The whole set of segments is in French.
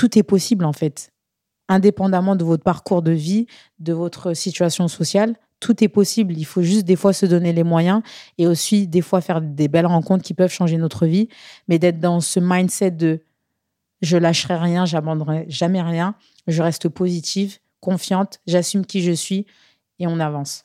tout est possible en fait. Indépendamment de votre parcours de vie, de votre situation sociale, tout est possible. Il faut juste des fois se donner les moyens et aussi des fois faire des belles rencontres qui peuvent changer notre vie. Mais d'être dans ce mindset de je lâcherai rien, j'abandonnerai jamais rien, je reste positive, confiante, j'assume qui je suis et on avance.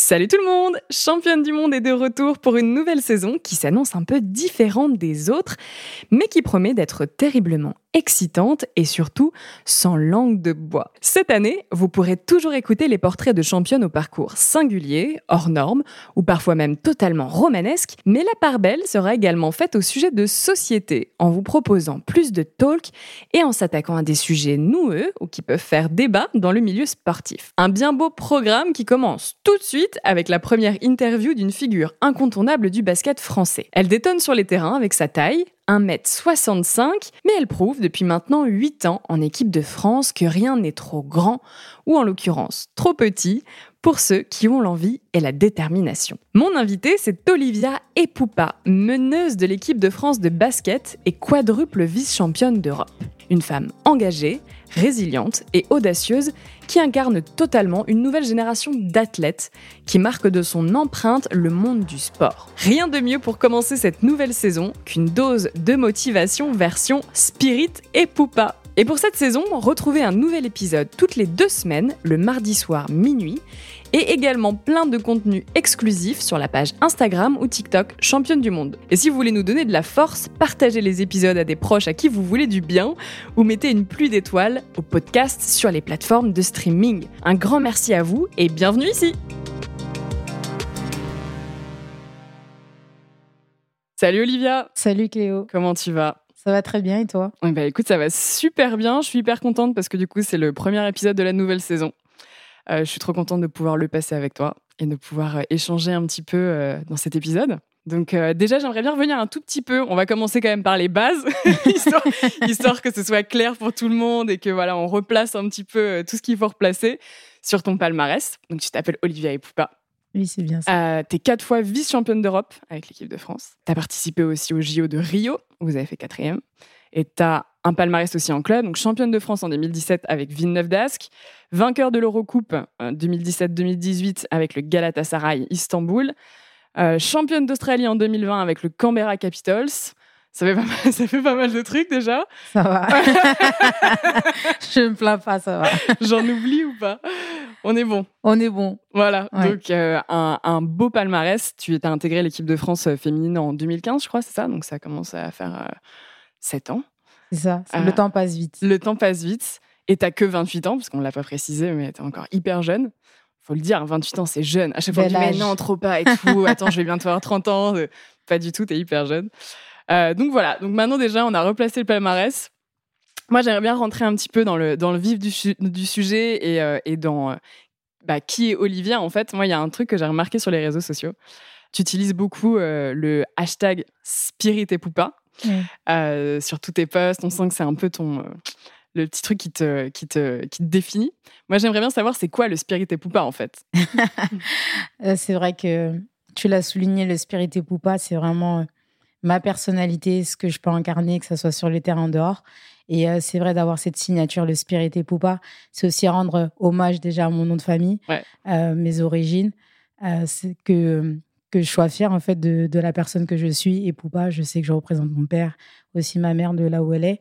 Salut tout le monde! Championne du monde est de retour pour une nouvelle saison qui s'annonce un peu différente des autres, mais qui promet d'être terriblement excitante et surtout sans langue de bois. Cette année, vous pourrez toujours écouter les portraits de championnes au parcours singulier, hors norme, ou parfois même totalement romanesque, mais la part belle sera également faite au sujet de société, en vous proposant plus de talk et en s'attaquant à des sujets noueux ou qui peuvent faire débat dans le milieu sportif. Un bien beau programme qui commence tout de suite avec la première interview d'une figure incontournable du basket français. Elle détonne sur les terrains avec sa taille, 1m65, mais elle prouve depuis maintenant 8 ans en équipe de France que rien n'est trop grand, ou en l'occurrence trop petit, pour ceux qui ont l'envie et la détermination. Mon invitée, c'est Olivia Epoupa, meneuse de l'équipe de France de basket et quadruple vice-championne d'Europe. Une femme engagée, résiliente et audacieuse qui incarne totalement une nouvelle génération d'athlètes qui marque de son empreinte le monde du sport. Rien de mieux pour commencer cette nouvelle saison qu'une dose de motivation version Spirit et Poupa. Et pour cette saison, retrouvez un nouvel épisode toutes les deux semaines, le mardi soir minuit, et également plein de contenus exclusifs sur la page Instagram ou TikTok Championne du Monde. Et si vous voulez nous donner de la force, partagez les épisodes à des proches à qui vous voulez du bien ou mettez une pluie d'étoiles au podcast sur les plateformes de streaming. Un grand merci à vous et bienvenue ici Salut Olivia Salut Cléo Comment tu vas? Ça va très bien et toi? Bah écoute, ça va super bien. Je suis hyper contente parce que du coup, c'est le premier épisode de la nouvelle saison. Euh, je suis trop contente de pouvoir le passer avec toi et de pouvoir euh, échanger un petit peu euh, dans cet épisode. Donc déjà, j'aimerais bien revenir un tout petit peu. On va commencer quand même par les bases, histoire, que ce soit clair pour tout le monde et que voilà, on replace un petit peu tout ce qu'il faut replacer sur ton palmarès. Donc tu t'appelles Olivia Epoupa. Oui, c'est bien ça. tu es quatre fois vice-championne d'Europe avec l'équipe de France. Tu as participé aussi au JO de Rio, où vous avez fait quatrième. Et tu as un palmarès aussi en club, donc championne de France en 2017 avec Villeneuve d'Ascq, vainqueur de l'Eurocoupe 2017-2018 euh, avec le Galatasaray Istanbul, euh, championne d'Australie en 2020 avec le Canberra Capitals. Ça fait, pas mal, ça fait pas mal de trucs déjà. Ça va. Je me plains pas, ça va. J'en oublie ou pas? On est bon. On est bon. Voilà. Donc, euh, un, beau palmarès. Tu as intégré l'équipe de France féminine en 2015, je crois, c'est ça? Donc, ça commence à faire 7 ans. C'est ça, le temps passe vite. Le temps passe vite. Et t'as que 28 ans, parce qu'on ne l'a pas précisé, mais t'es encore hyper jeune. Faut le dire, 28 ans, c'est jeune. À chaque fois, on dit, mais non, trop pas et tout. Attends, je vais bientôt avoir 30 ans. Pas du tout, t'es hyper jeune. Euh, donc voilà. Donc maintenant, déjà, on a replacé le palmarès. Moi, j'aimerais bien rentrer un petit peu dans le, dans le vif du, du sujet et, euh, et dans euh, bah, qui est Olivia. En fait, moi, il y a un truc que j'ai remarqué sur les réseaux sociaux. Tu utilises beaucoup le hashtag Spirit et Poupa sur tous tes posts. On sent que c'est un peu ton le petit truc qui te, qui te, qui te définit. Moi, j'aimerais bien savoir c'est quoi le spirit et poupa en fait? Euh, c'est vrai que tu l'as souligné, le spirit et poupa, c'est vraiment euh, ma personnalité, ce que je peux incarner, que ce soit sur le terrain dehors. Et euh, c'est vrai d'avoir cette signature, le spirit et poupa, c'est aussi rendre hommage déjà à mon nom de famille, mes origines. c'est que que je sois fière en fait de, la personne que je suis et Poupa, je sais que je représente mon père, aussi ma mère de là où elle est.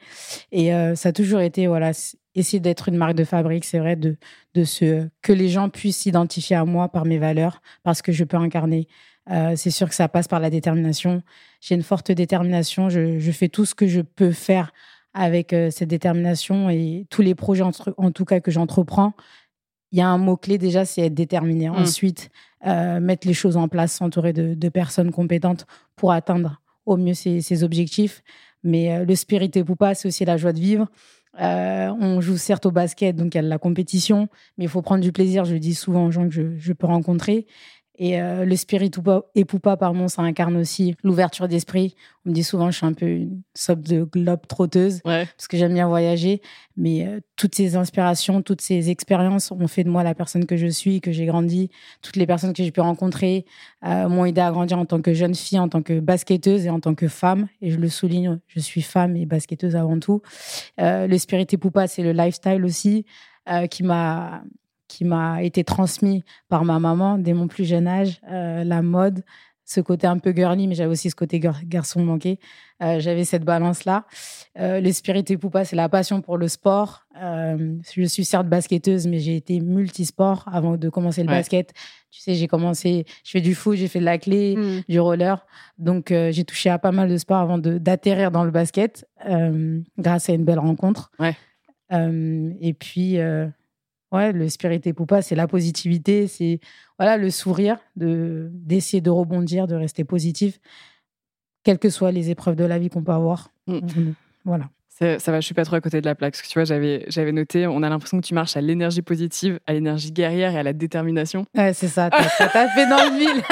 Et euh, ça a toujours été voilà essayer d'être une marque de fabrique, c'est vrai de de ce que les gens puissent s'identifier à moi par mes valeurs parce que je peux incarner c'est sûr que ça passe par la détermination. J'ai une forte détermination. Je, je, fais tout ce que je peux faire avec cette détermination et tous les projets, en tout cas, que j'entreprends. Il y a un mot-clé déjà, c'est être déterminé. Mmh. Ensuite, mettre les choses en place, s'entourer de, de, personnes compétentes pour atteindre au mieux ses, ses objectifs. Mais le spirit et Poupa, c'est aussi la joie de vivre. Euh, on joue certes au basket, donc il y a de la compétition, mais il faut prendre du plaisir. Je le dis souvent aux gens que je, peux rencontrer. Et euh, le spirit et Poupa, pardon, ça incarne aussi l'ouverture d'esprit. On me dit souvent que je suis un peu une sorte de globe trotteuse parce que j'aime bien voyager. Mais euh, toutes ces inspirations, toutes ces expériences ont fait de moi la personne que je suis, que j'ai grandi. Toutes les personnes que j'ai pu rencontrer euh, m'ont aidé à grandir en tant que jeune fille, en tant que basketteuse et en tant que femme. Et je le souligne, je suis femme et basketteuse avant tout. le spirit et Poupa, c'est le lifestyle aussi qui m'a qui m'a été transmis par ma maman dès mon plus jeune âge, euh, la mode, ce côté un peu girly, mais j'avais aussi ce côté garçon manqué. Euh, j'avais cette balance-là. Euh, le spirit et poupa, c'est la passion pour le sport. je suis certes basketteuse, mais j'ai été multisport avant de commencer le basket. Tu sais, j'ai commencé, je fais du foot, j'ai fait de la clé, hmm. du roller. Donc, j'ai touché à pas mal de sports avant d'atterrir dans le basket, grâce à une belle rencontre. Ouais. et puis, Ouais, le spirit et poupa, c'est la positivité, c'est voilà le sourire, de d'essayer de rebondir, de rester positif, quelles que soient les épreuves de la vie qu'on peut avoir. Mm. Voilà. Ça, va, je suis pas trop à côté de la plaque. Parce que tu vois, j'avais, j'avais noté, on a l'impression que tu marches à l'énergie positive, à l'énergie guerrière et à la détermination. Ouais, c'est ça. T'as, fait dans le mille.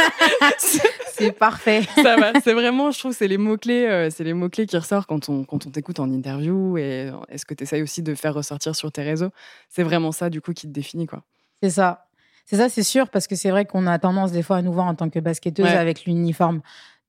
c'est parfait. Ça va. C'est vraiment, je trouve, c'est les mots-clés, euh, c'est les mots-clés qui ressortent quand on, quand on t'écoute en interview et est-ce que tu essayes aussi de faire ressortir sur tes réseaux. C'est vraiment ça, du coup, qui te définit, quoi. C'est ça. C'est ça, c'est sûr, parce que c'est vrai qu'on a tendance des fois à nous voir en tant que basketteuse avec l'uniforme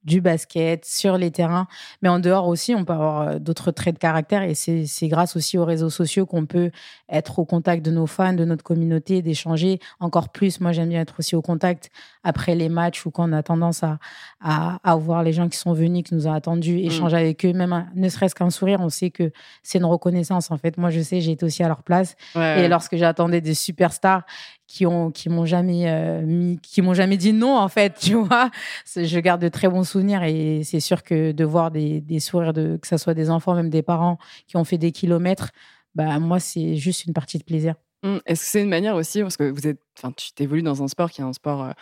du basket, sur les terrains. Mais en dehors aussi, on peut avoir euh, d'autres traits de caractère et c'est grâce aussi aux réseaux sociaux qu'on peut être au contact de nos fans, de notre communauté, d'échanger encore plus. Moi, j'aime bien être aussi au contact après les matchs ou quand on a tendance à, à, voir les gens qui sont venus, qui nous ont attendus, mm. échanger avec eux, même ne serait-ce qu'un sourire, on sait que c'est une reconnaissance. En fait, moi, je sais, j'ai été aussi à leur place. Et lorsque j'attendais des superstars qui ont qui m'ont jamais euh, mis qui m'ont jamais dit non en fait tu vois. Je garde de très bons souvenirs et c'est sûr que de voir des, des sourires de que ce soit des enfants même des parents qui ont fait des kilomètres bah moi c'est juste une partie de plaisir. Mmh. est-ce que c'est une manière aussi parce que vous êtes enfin tu t'évolues dans un sport qui est un sport euh,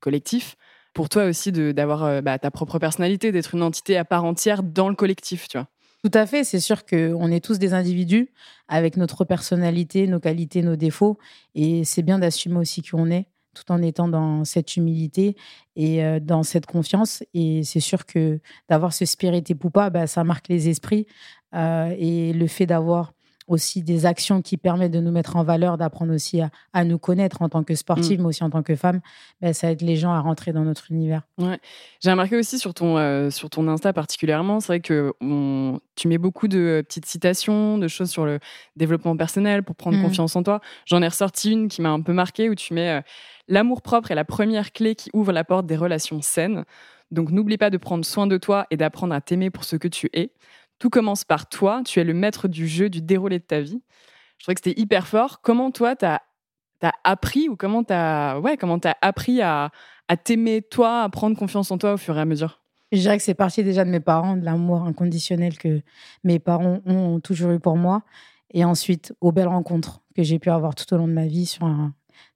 collectif pour toi aussi d'avoir euh, bah, ta propre personnalité d'être une entité à part entière dans le collectif tu vois? Tout à fait, c'est sûr qu'on est tous des individus avec notre personnalité, nos qualités, nos défauts, et c'est bien d'assumer aussi qui on est, tout en étant dans cette humilité et euh, dans cette confiance. Et c'est sûr que d'avoir ce spirit et poupa, bah, ça marque les esprits. Euh, et le fait d'avoir aussi des actions qui permettent de nous mettre en valeur, d'apprendre aussi à, nous connaître en tant que sportive, mm. mais aussi en tant que femme, ben, ça aide les gens à rentrer dans notre univers. Ouais. J'ai remarqué aussi sur ton, euh, sur ton Insta particulièrement, c'est vrai que tu mets beaucoup de petites citations, de choses sur le développement personnel pour prendre mm. confiance en toi. J'en ai ressorti une qui m'a un peu marqué où tu mets euh, L'amour propre est la première clé qui ouvre la porte des relations saines. Donc n'oublie pas de prendre soin de toi et d'apprendre à t'aimer pour ce que tu es. Tout commence par toi, tu es le maître du jeu, du déroulé de ta vie. Je trouvais que c'était hyper fort. Comment toi, tu as, appris ou comment tu ouais, as appris à, t'aimer toi, à prendre confiance en toi au fur et à mesure? Je dirais que c'est parti déjà de mes parents, de l'amour inconditionnel que mes parents ont toujours eu pour moi. Et ensuite, aux belles rencontres que j'ai pu avoir tout au long de ma vie sur,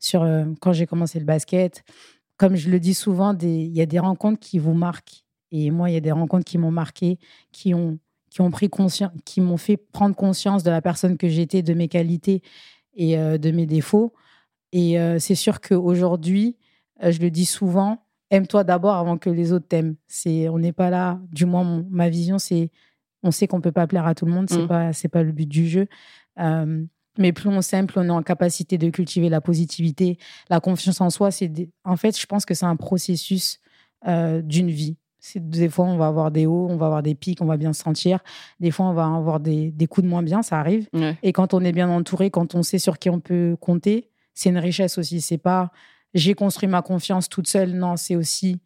sur euh, quand j'ai commencé le basket. Comme je le dis souvent, il y a des rencontres qui vous marquent. Et moi, il y a des rencontres qui m'ont marqué, qui ont qui ont pris conscience, qui m'ont fait prendre conscience de la personne que j'étais, de mes qualités et euh, de mes défauts. Et euh, c'est sûr qu'aujourd'hui, euh, je le dis souvent, aime-toi d'abord avant que les autres t'aiment. C'est, on n'est pas là. Du moins, ma vision, c'est, on sait qu'on peut pas plaire à tout le monde. C'est mmh. pas, c'est pas le but du jeu. mais plus on s'aime, plus on est en capacité de cultiver la positivité, la confiance en soi. C'est, en fait, je pense que c'est un processus d'une vie. Des fois, on va avoir des hauts, on va avoir des pics, on va bien se sentir. Des fois, on va avoir des, coups de moins bien, ça arrive. Et quand on est bien entouré, quand on sait sur qui on peut compter, c'est une richesse aussi. C'est pas j'ai construit ma confiance toute seule. Non, c'est aussi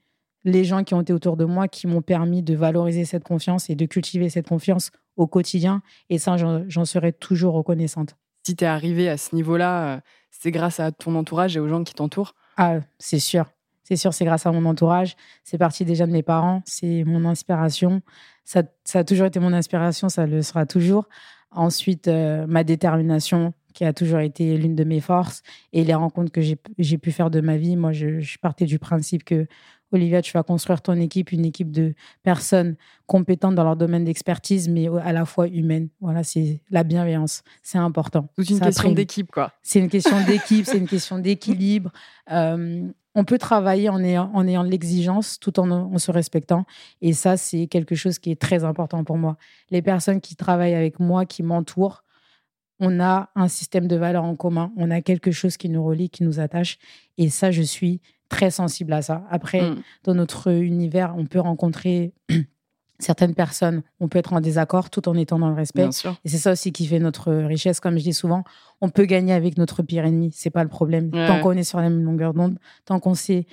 les gens qui ont été autour de moi qui m'ont permis de valoriser cette confiance et de cultiver cette confiance au quotidien. Et ça, j'en serai toujours reconnaissante. Si tu es arrivé à ce niveau-là, euh, c'est grâce à ton entourage et aux gens qui t'entourent Ah, c'est sûr. C'est sûr, c'est grâce à mon entourage. C'est parti déjà de mes parents. C'est mon inspiration. Ça, ça, a toujours été mon inspiration. Ça le sera toujours. Ensuite, euh, ma détermination, qui a toujours été l'une de mes forces, et les rencontres que j'ai pu faire de ma vie. Moi, je, je partais du principe que Olivia, tu vas construire ton équipe, une équipe de personnes compétentes dans leur domaine d'expertise, mais à la fois humaines. Voilà, c'est la bienveillance. C'est important. C'est une question d'équipe, quoi. C'est une question d'équipe, c'est une question d'équilibre. Euh, on peut travailler en ayant, en ayant de l'exigence tout en, en, se respectant. Et ça, c'est quelque chose qui est très important pour moi. Les personnes qui travaillent avec moi, qui m'entourent, on a un système de valeurs en commun, on a quelque chose qui nous relie, qui nous attache. Et ça, je suis très sensible à ça. Après, mm. dans notre univers, on peut rencontrer certaines personnes, on peut être en désaccord tout en étant dans le respect. Et c'est ça aussi qui fait notre richesse. Comme je dis souvent, on peut gagner avec notre pire ennemi. C'est pas le problème. Tant qu'on est sur la même longueur d'onde, tant qu'on sait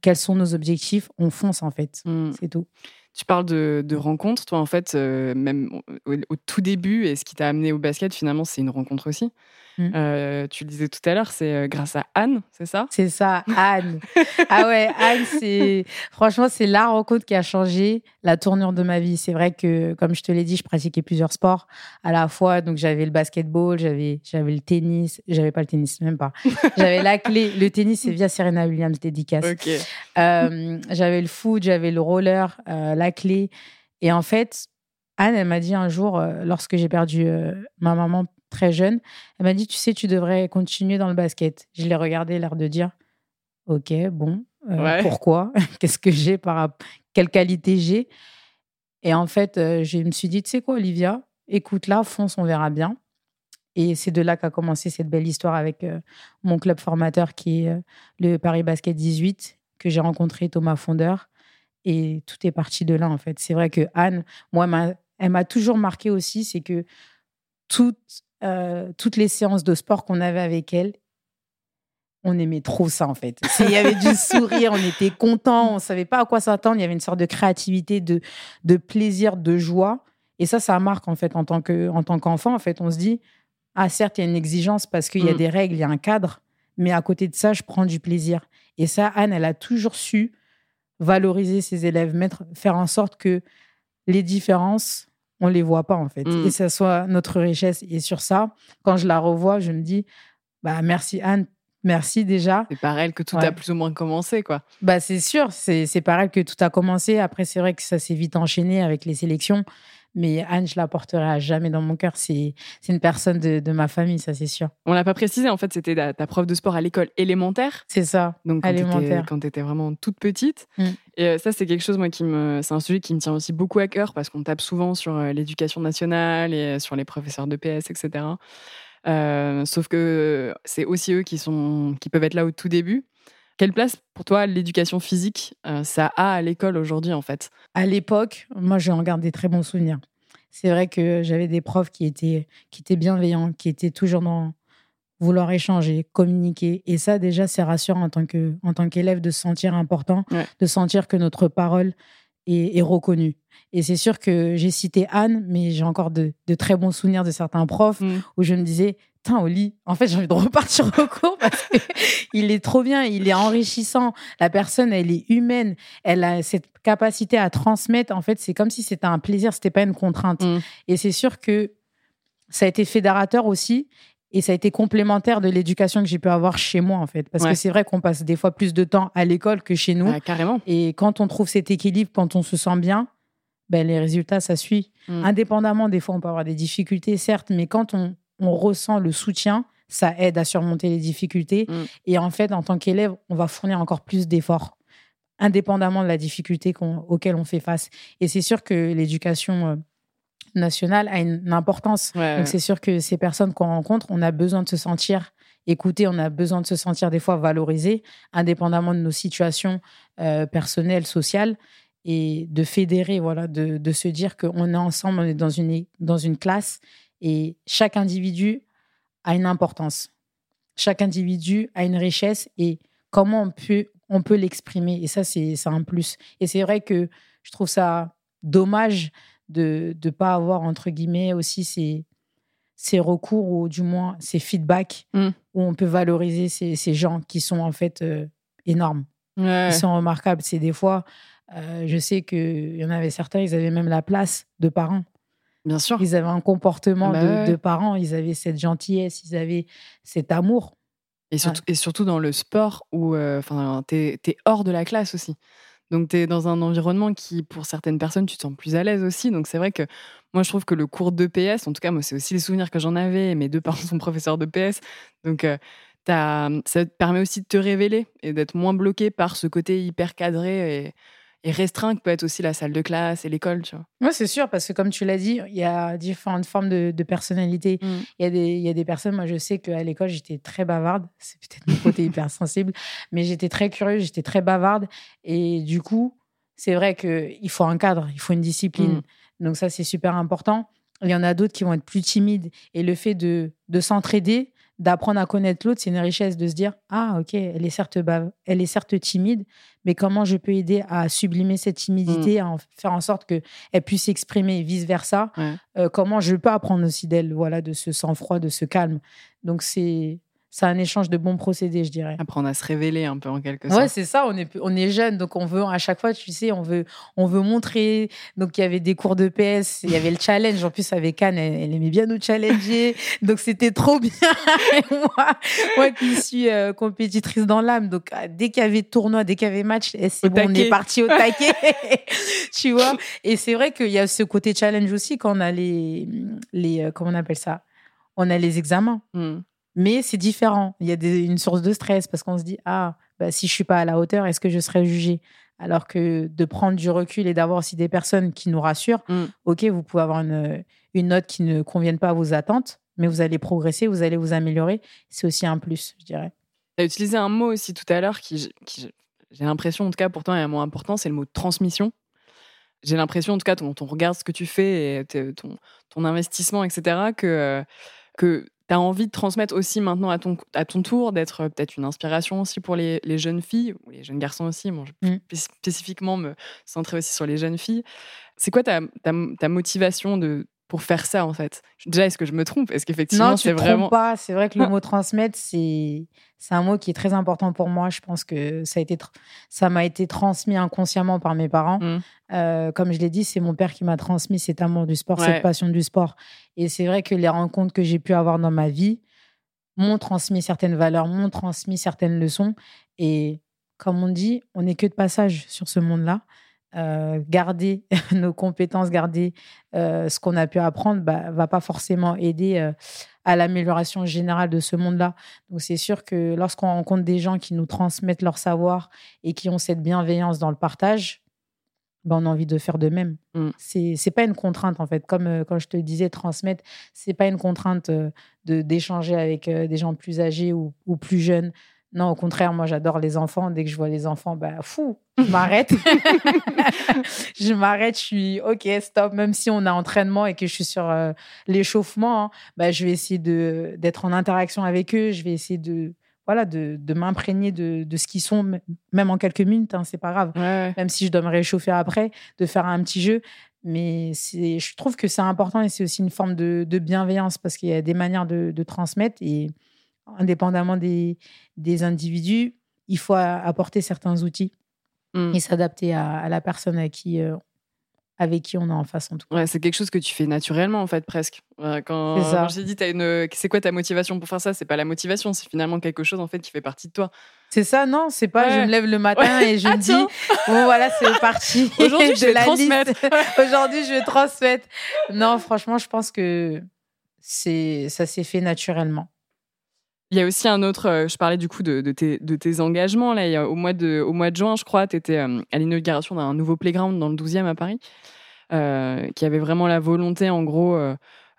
quels sont nos objectifs, on fonce en fait. Mm. C'est tout. Tu parles de, de rencontres. Toi, en fait, euh, même au, tout début, et ce qui t'a amené au basket, finalement, c'est une rencontre aussi. Mmh. Euh, tu le disais tout à l'heure, c'est euh, grâce à Anne, c'est ça? C'est ça, Anne. ah ouais, Anne, c'est franchement, c'est la rencontre qui a changé la tournure de ma vie. C'est vrai que, comme je te l'ai dit, je pratiquais plusieurs sports à la fois. Donc, j'avais le basketball, j'avais, j'avais le tennis, j'avais pas le tennis, même pas. J'avais la clé. Le tennis, c'est via Serena Williams, dédicace. Euh, j'avais le foot, j'avais le roller, la clé. Et en fait, Anne, elle m'a dit un jour, lorsque j'ai perdu ma maman très jeune. Elle m'a dit, tu sais, tu devrais continuer dans le basket. Je l'ai regardé, l'air de dire, ok, bon, euh, pourquoi? Qu'est-ce que j'ai par quelle qualité j'ai? Et en fait, euh, je me suis dit, tu sais quoi, Olivia, écoute là, fonce, on verra bien. Et c'est de là qu'a commencé cette belle histoire avec euh, mon club formateur qui est le Paris Basket 18, que j'ai rencontré Thomas Fondeur. Et tout est parti de là, en fait. C'est vrai que Anne, moi, elle m'a toujours marqué aussi, c'est que toute euh, toutes les séances de sport qu'on avait avec elle, on aimait trop ça en fait. Il y avait du sourire, on était content, on savait pas à quoi s'attendre. Il y avait une sorte de créativité, de, de plaisir, de joie. Et ça, ça marque en fait en tant que en tant qu'enfant. En fait, on se dit ah certes il y a une exigence parce qu'il y a mm. des règles, il y a un cadre, mais à côté de ça, je prends du plaisir. Et ça, Anne, elle a toujours su valoriser ses élèves, mettre, faire en sorte que les différences on les voit pas en fait. Mm. Et ça soit notre richesse. Et sur ça, quand je la revois, je me dis, bah merci Anne, merci déjà. C'est par elle que tout a plus ou moins commencé, quoi. Bah c'est sûr, c'est par elle que tout a commencé. Après, c'est vrai que ça s'est vite enchaîné avec les sélections. Mais Anne, je la porterai à jamais dans mon cœur. C'est une personne de, ma famille, ça c'est sûr. On l'a pas précisé, en fait, c'était ta, prof de sport à l'école élémentaire. C'est ça. Donc quand élémentaire. quand tu étais vraiment toute petite. Mm. Et euh, ça, c'est quelque chose, moi, qui me, c'est un sujet qui me tient aussi beaucoup à cœur parce qu'on tape souvent sur euh, l'éducation nationale et euh, sur les professeurs de PS, etc. sauf que c'est aussi eux qui sont, qui peuvent être là au tout début. Quelle place pour toi l'éducation physique euh, ça a à l'école aujourd'hui en fait? À l'époque, moi j'en garde des très bons souvenirs. C'est vrai que j'avais des profs qui étaient, qui étaient bienveillants, qui étaient toujours dans vouloir échanger, communiquer. Et ça déjà c'est rassurant en tant, que, en tant qu'élève de se sentir important, de sentir que notre parole est, reconnue. Et c'est sûr que j'ai cité Anne, mais j'ai encore de, très bons souvenirs de certains profs mmh. où je me disais, au lit. En fait, j'ai envie de repartir au cours parce qu'il est trop bien, il est enrichissant. La personne, elle est humaine, elle a cette capacité à transmettre. En fait, c'est comme si c'était un plaisir, c'était pas une contrainte. Mm. Et c'est sûr que ça a été fédérateur aussi. Et ça a été complémentaire de l'éducation que j'ai pu avoir chez moi, en fait. Parce que c'est vrai qu'on passe des fois plus de temps à l'école que chez nous. carrément. Et quand on trouve cet équilibre, quand on se sent bien, ben, les résultats, ça suit. Mm. Indépendamment, des fois, on peut avoir des difficultés, certes, mais quand on, on ressent le soutien, ça aide à surmonter les difficultés. Mm. Et en fait, en tant qu'élève, on va fournir encore plus d'efforts, indépendamment de la difficulté auquel on fait face. Et c'est sûr que l'éducation euh, nationale a une, importance. Donc c'est sûr que ces personnes qu'on rencontre, on a besoin de se sentir écouté, on a besoin de se sentir des fois valorisé, indépendamment de nos situations euh, personnelles, sociales et de fédérer, voilà, de, de se dire qu'on est ensemble, on est dans une, dans une classe et chaque individu a une importance. Chaque individu a une richesse et comment on peut, on peut l'exprimer. Et ça, c'est un plus. Et c'est vrai que je trouve ça dommage de ne pas avoir, entre guillemets, aussi ces, ces recours ou du moins ces feedbacks mm. où on peut valoriser ces, ces gens qui sont en fait euh, énormes. Ils sont remarquables. C'est des fois, euh, je sais qu'il y en avait certains, ils avaient même la place de parents. Bien sûr. Ils avaient un comportement bah de, parents, ils avaient cette gentillesse, ils avaient cet amour. Et surtout, et surtout dans le sport où euh, tu es, hors de la classe aussi. Donc tu es dans un environnement qui, pour certaines personnes, tu te sens plus à l'aise aussi. Donc c'est vrai que moi, je trouve que le cours de PS, en tout cas, moi, c'est aussi les souvenirs que j'en avais. Mes deux parents sont professeurs de PS. Donc euh, ça te permet aussi de te révéler et d'être moins bloqué par ce côté hyper cadré et, et restreint que peut être aussi la salle de classe et l'école, tu vois. Oui, c'est sûr, parce que comme tu l'as dit, il y a différentes formes de, personnalité. Mmh. Il, y a des, il y a des personnes, moi je sais qu'à l'école, j'étais très bavarde. C'est peut-être mon côté hypersensible, mais j'étais très curieuse, j'étais très bavarde. Et du coup, c'est vrai qu'il faut un cadre, il faut une discipline. Mmh. Donc ça, c'est super important. Il y en a d'autres qui vont être plus timides. Et le fait de, de s'entraider, d'apprendre à connaître l'autre, c'est une richesse de se dire ah ok, elle est certes elle est certes timide, mais comment je peux aider à sublimer cette timidité, mmh. à faire en sorte que elle puisse s'exprimer vice versa. Euh, comment je peux apprendre aussi d'elle, voilà, de ce sang-froid, de ce calme? Donc c'est c'est un échange de bons procédés, je dirais. Apprendre à se révéler un peu en quelque sorte. Ouais, c'est ça. On est, on est jeune, donc on veut à chaque fois, tu sais, on veut, on veut montrer. Donc il y avait des cours de PS, il y avait le challenge. En plus avec Anne, elle, aimait bien nous challenger, donc c'était trop bien. moi, moi qui suis euh, compétitrice dans l'âme, donc ah, dès qu'il y avait tournoi, dès qu'il y avait match, eh, c'est bon, on est parti au taquet, tu vois? Et c'est vrai qu'il y a ce côté challenge aussi quand on a les, les, euh, comment on appelle ça, on a les examens. Hmm. Mais c'est différent. Il y a une source de stress parce qu'on se dit ah bah, si je suis pas à la hauteur, est-ce que je serai jugé Alors que de prendre du recul et d'avoir aussi des personnes qui nous rassurent. Mm. Ok, vous pouvez avoir une, une note qui ne convienne pas à vos attentes, mais vous allez progresser, vous allez vous améliorer. C'est aussi un plus, je dirais. Tu as utilisé un mot aussi tout à l'heure qui, j'ai l'impression, en tout cas, pourtant est un mot important, c'est le mot transmission. J'ai l'impression, en tout cas, quand on regarde ce que tu fais et ton, ton investissement, etc., que, que tu as envie de transmettre aussi maintenant à ton, à ton tour, d'être euh, peut-être une inspiration aussi pour les, les, jeunes filles, ou les jeunes garçons aussi. Bon, je vais mmh. spécifiquement me centrer aussi sur les jeunes filles. C'est quoi ta, ta, ta, motivation de, pour faire ça en fait Déjà, est-ce que je me trompe? Est-ce qu'effectivement c'est vraiment pas C'est vrai que le mot transmettre, c'est c'est un mot qui est très important pour moi. Je pense que ça a été ça m'a été transmis inconsciemment par mes parents. Mmh. Euh, comme je l'ai dit, c'est mon père qui m'a transmis cet amour du sport, cette passion du sport. Et c'est vrai que les rencontres que j'ai pu avoir dans ma vie m'ont transmis certaines valeurs, m'ont transmis certaines leçons. Et comme on dit, on n'est que de passage sur ce monde-là. Euh, garder nos compétences, garder euh, ce qu'on a pu apprendre, bah, va pas forcément aider euh, à l'amélioration générale de ce monde-là. Donc c'est sûr que lorsqu'on rencontre des gens qui nous transmettent leur savoir et qui ont cette bienveillance dans le partage, bah, on a envie de faire de même. Mm. C'est C'est pas une contrainte en fait, comme quand je te disais transmettre, c'est pas une contrainte de d'échanger avec des gens plus âgés ou, ou plus jeunes. Non, au contraire, moi j'adore les enfants. Dès que je vois les enfants, bah fou, je m'arrête. je m'arrête, je suis OK, stop. Même si on a entraînement et que je suis sur euh, l'échauffement, hein, bah, je vais essayer de, d'être en interaction avec eux. Je vais essayer de, voilà, de, de m'imprégner de, de, ce qu'ils sont, même en quelques minutes, hein, c'est pas grave. Même si je dois me réchauffer après, de faire un petit jeu. Mais je trouve que c'est important et c'est aussi une forme de, de bienveillance parce qu'il y a des manières de, de transmettre et indépendamment des, des individus, il faut apporter certains outils et s'adapter à, la personne à qui, euh, avec qui on est en face en tout cas. Ouais, c'est quelque chose que tu fais naturellement en fait presque. Quand, quand j'ai dit une... c'est quoi ta motivation pour faire ça, c'est pas la motivation, c'est finalement quelque chose en fait qui fait partie de toi. C'est ça, non, c'est pas je me lève le matin et je me dis bon voilà c'est parti. Aujourd'hui je vais transmettre. Aujourd'hui je vais transmettre. Non franchement je pense que c'est ça s'est fait naturellement. Il y a aussi un autre, euh, je parlais du coup de, de, tes, de tes, engagements. Là, au, mois de, au mois de juin, je crois, tu étais euh, à l'inauguration d'un nouveau playground dans le 12e à Paris, euh, qui avait vraiment la volonté, en gros,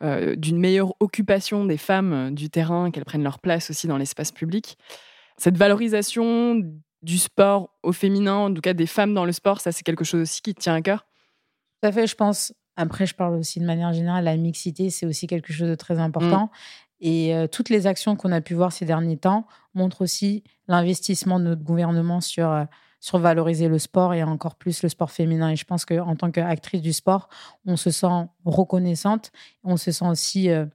d'une meilleure occupation des femmes du terrain, qu'elles prennent leur place aussi dans l'espace public. Cette valorisation du sport au féminin, en tout cas des femmes dans le sport, ça c'est quelque chose aussi qui te tient à cœur? Tout à fait, je pense. Après, je parle aussi de manière générale, la mixité, c'est aussi quelque chose de très important. Mmh. Et euh, toutes les actions qu'on a pu voir ces derniers temps montrent aussi l'investissement de notre gouvernement sur, euh, sur valoriser le sport et encore plus le sport féminin. Et je pense qu'en tant qu'actrice du sport, on se sent reconnaissante, on se sent aussi euh,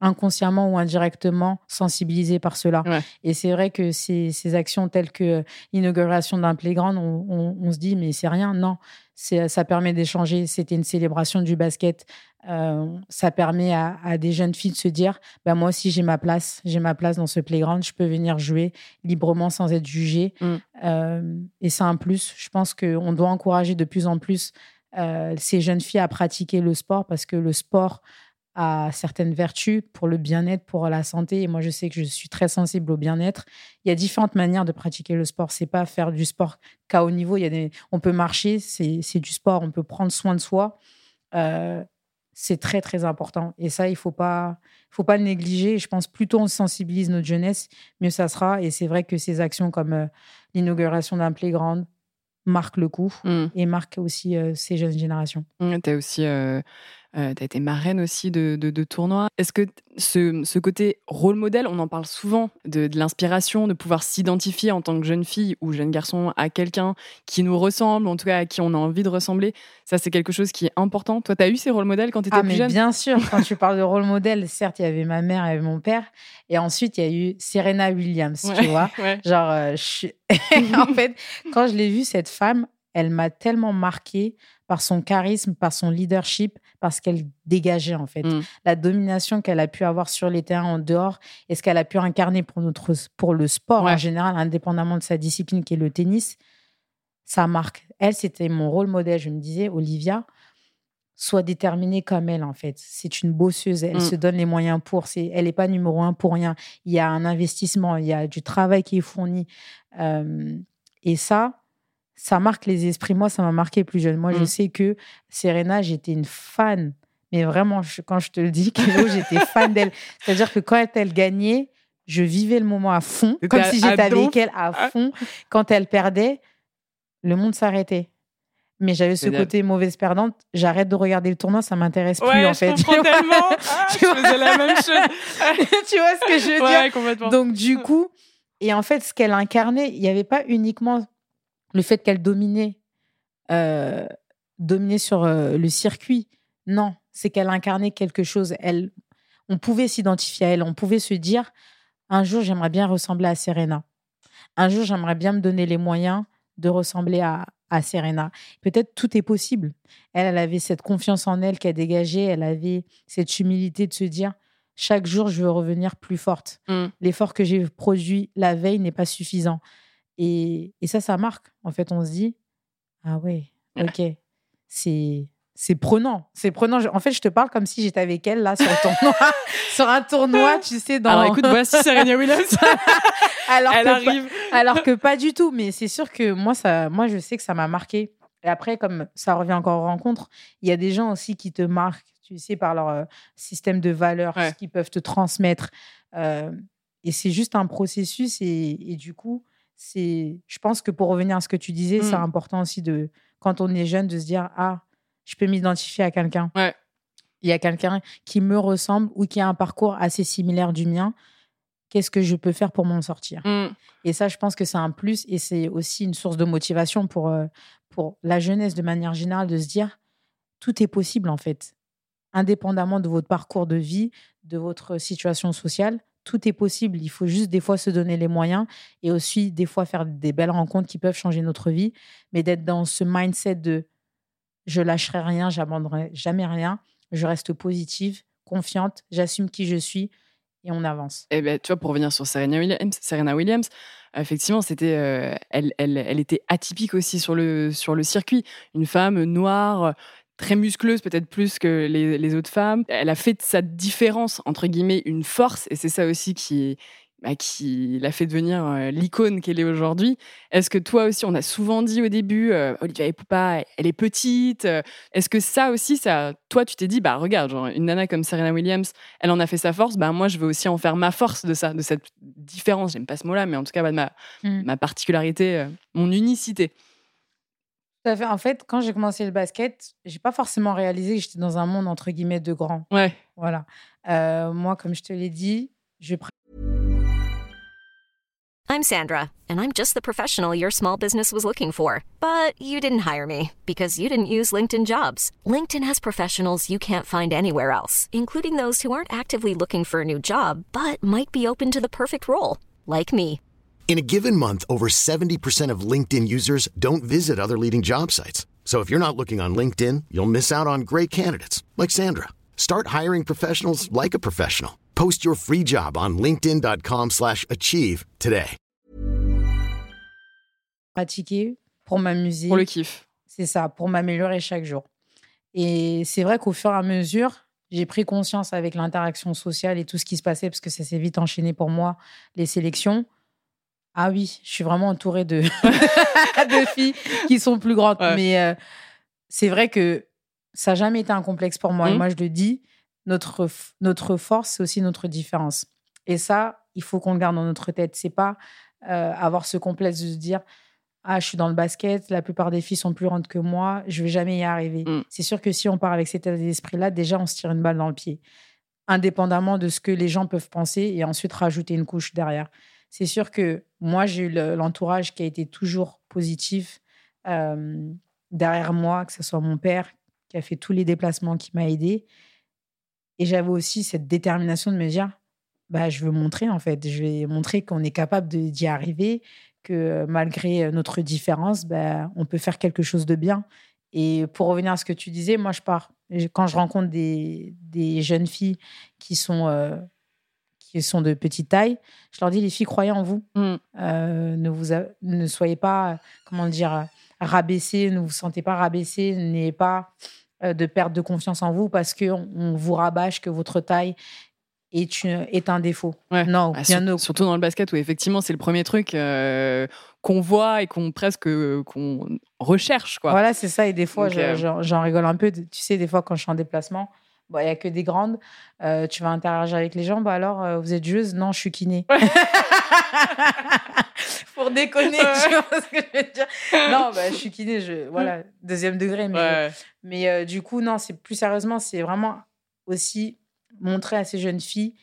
inconsciemment ou indirectement sensibilisés par cela. Et c'est vrai que ces, ces, actions telles que l'inauguration d'un playground, on, on, se dit, mais c'est rien. Non, ça permet d'échanger. C'était une célébration du basket. Euh, ça permet à, des jeunes filles de se dire, bah, moi aussi j'ai ma place, j'ai ma place dans ce playground, je peux venir jouer librement sans être jugée. Mm. Euh, et c'est un plus. Je pense qu'on doit encourager de plus en plus euh, ces jeunes filles à pratiquer le sport parce que le sport a certaines vertus pour le bien-être, pour la santé. Et moi, je sais que je suis très sensible au bien-être. Il y a différentes manières de pratiquer le sport. C'est pas faire du sport qu'à haut niveau. Il y a des... On peut marcher, c'est du sport. On peut prendre soin de soi. Euh, c'est très, très important. Et ça, il faut pas, faut pas le négliger. Je pense plutôt on sensibilise notre jeunesse, mieux ça sera. Et c'est vrai que ces actions comme euh, l'inauguration d'un playground marquent le coup mmh. et marquent aussi euh, ces jeunes générations. Mmh, tu as aussi euh, tu as été marraine aussi de, de, tournois. Est-ce que ce, ce, côté rôle modèle, on en parle souvent, de, de l'inspiration, de pouvoir s'identifier en tant que jeune fille ou jeune garçon à quelqu'un qui nous ressemble, en tout cas à qui on a envie de ressembler, ça c'est quelque chose qui est important. Toi, tu as eu ces rôles modèles quand tu étais ah, plus mais jeune? Bien sûr, quand tu parles de rôle modèle, certes, il y avait ma mère et mon père, et ensuite il y a eu Serena Williams, tu vois. Genre, euh, en fait, quand je l'ai vue, cette femme, elle m'a tellement marquée par son charisme, par son leadership, parce qu'elle dégageait en fait mm. la domination qu'elle a pu avoir sur les terrains en dehors et ce qu'elle a pu incarner pour notre pour le sport en général, indépendamment de sa discipline qui est le tennis. Ça marque. Elle, c'était mon rôle modèle. Je me disais, Olivia, sois déterminée comme elle en fait. C'est une bosseuse. Elle mm. se donne les moyens pour. C'est, elle n'est pas numéro un pour rien. Il y a un investissement, il y a du travail qui est fourni. Euh, et ça, ça marque les esprits. Moi, ça m'a marqué plus jeune. Moi, je mm. sais que Serena, j'étais une fan. Mais vraiment, quand je te le dis, j'étais fan d'elle. C'est-à-dire que quand elle gagnait, je vivais le moment à fond, comme si j'étais avec elle à ah. fond. Quand elle perdait, le monde s'arrêtait. Mais j'avais ce côté mauvaise perdante. J'arrête de regarder le tournoi, ça m'intéresse plus en fait. Je comprends tellement. Ah, je faisais la même chose. tu vois ce que je veux dire? Donc du coup, et en fait, ce qu'elle incarnait, il n'y avait pas uniquement le fait qu'elle dominait, euh, dominait sur euh, le circuit. Non, c'est qu'elle incarnait quelque chose. Elle, on pouvait s'identifier à elle. On pouvait se dire un jour, j'aimerais bien ressembler à Serena. Un jour, j'aimerais bien me donner les moyens de ressembler à, à Serena. Peut-être tout est possible. Elle, elle avait cette confiance en elle qu'elle dégageait. Elle avait cette humilité de se dire chaque jour, je veux revenir plus forte. Mm. L'effort que j'ai produit la veille n'est pas suffisant. Et, ça, ça marque. En fait, on se dit, ah ouais, ok, c'est c'est prenant, c'est prenant. En fait, je te parle comme si j'étais avec elle là sur un tournoi, sur un tournoi, tu sais. Dans... Alors écoute, voici Serena Williams. alors elle que arrive. Pas, alors que pas du tout. Mais c'est sûr que moi, ça, moi, je sais que ça m'a marqué. Et après, comme ça revient encore aux rencontres, il y a des gens aussi qui te marquent, tu sais, par leur euh, système de valeurs, ce qu'ils peuvent te transmettre. Euh, et c'est juste un processus. Et, et du coup, c'est, je pense que pour revenir à ce que tu disais, c'est mmh. important aussi de, quand on est jeune, de se dire ah, je peux m'identifier à quelqu'un. Il y a quelqu'un qui me ressemble ou qui a un parcours assez similaire du mien. Qu'est-ce que je peux faire pour m'en sortir? Mmh. Et ça, je pense que c'est un plus et c'est aussi une source de motivation pour, euh, pour la jeunesse de manière générale de se dire tout est possible en fait, indépendamment de votre parcours de vie, de votre situation sociale tout est possible. Il faut juste des fois se donner les moyens et aussi des fois faire des belles rencontres qui peuvent changer notre vie. Mais d'être dans ce mindset de je lâcherai rien, j'abandonnerai jamais rien, je reste positive, confiante, j'assume qui je suis et on avance. Et eh ben, tu vois, pour revenir sur Serena Williams, Serena Williams effectivement, c'était, euh, elle, elle, elle, était atypique aussi sur le, sur le circuit. Une femme noire, très muscleuse, peut-être plus que les, autres femmes. Elle a fait de sa différence, entre guillemets, une force, et c'est ça aussi qui, bah, qui l'a fait devenir euh, l'icône qu'elle est aujourd'hui. Est-ce que toi aussi, on a souvent dit au début, euh, Olivia Poupa, elle est petite. Euh, est-ce que ça aussi, ça, toi, tu t'es dit, bah regarde, genre, une nana comme Serena Williams, elle en a fait sa force, bah moi, je veux aussi en faire ma force de ça, de cette différence. J'aime pas ce mot-là, mais en tout cas, bah, de ma, mmh. ma particularité, mon unicité. En fait, quand j'ai commencé le basket, j'ai pas forcément réalisé que j'étais dans un monde entre guillemets de grands. Ouais. Voilà. Euh, moi, comme je te l'ai dit, je I'm Sandra, and I'm just the professional your small business was looking for. But you didn't hire me because you didn't use LinkedIn jobs. LinkedIn has professionals you can't find anywhere else, including those who aren't actively looking for a new job but might be open to the perfect role, like me. In a given month, over 70% of LinkedIn users don't visit other leading job sites. So if you're not looking on LinkedIn, you'll miss out on great candidates like Sandra. Start hiring professionals like a professional. Post your free job on linkedin.com/achieve today. Pratiquer pour m'amuser. Pour le kiff. C'est ça, pour m'améliorer chaque jour. Et c'est vrai qu'au fur et à mesure, j'ai pris conscience avec l'interaction sociale et tout ce qui se passait, parce que ça s'est vite enchaîné pour moi, les sélections. Ah oui, je suis vraiment entourée de, de filles qui sont plus grandes. Ouais. Mais euh, c'est vrai que ça n'a jamais été un complexe pour moi. Et Mhm. moi, je le dis, notre, notre force, c'est aussi notre différence. Et ça, il faut qu'on le garde dans notre tête. C'est pas euh, avoir ce complexe de se dire Ah, je suis dans le basket, la plupart des filles sont plus grandes que moi, je vais jamais y arriver. Mm. C'est sûr que si on part avec cet état d'esprit-là, déjà, on se tire une balle dans le pied, indépendamment de ce que les gens peuvent penser et ensuite rajouter une couche derrière. C'est sûr que moi, j'ai eu le- l'entourage qui a été toujours positif derrière moi, que ce soit mon père qui a fait tous les déplacements, qui m'a aidé. Et j'avais aussi cette détermination de me dire, bah, je veux montrer en fait, je vais montrer qu'on est capable d'y arriver, que malgré notre différence, bah, on peut faire quelque chose de bien. Et pour revenir à ce que tu disais, moi je pars. Quand je rencontre des, des jeunes filles qui sont, qui sont de petite taille, je leur dis, les filles, croyez en vous. Mm. Euh, ne, vous a- ne soyez pas, comment dire, rabaissés, ne vous sentez pas rabaissés, n'ayez pas euh, de perte de confiance en vous parce qu'on on vous rabâche que votre taille est, une- est un défaut. Ouais. Non, Ah, bien sur- au surtout dans le basket où effectivement c'est le premier truc euh, qu'on voit et qu'on presque euh, qu'on recherche quoi. Voilà, c'est ça. Et des fois, je- euh, j'en rigole un peu. Tu sais, des fois, quand je suis en déplacement, bon, il n'y a que des grandes. euh, tu vas interagir avec les gens. Bah alors, euh, vous êtes joueuse? Non, je suis kiné. Pour déconner, tu vois ce que je veux dire? Non, bah, je suis kiné. Je, voilà, deuxième degré. Mais, Ouais. mais euh, du coup, non, c'est plus sérieusement, c'est vraiment aussi montrer à ces jeunes filles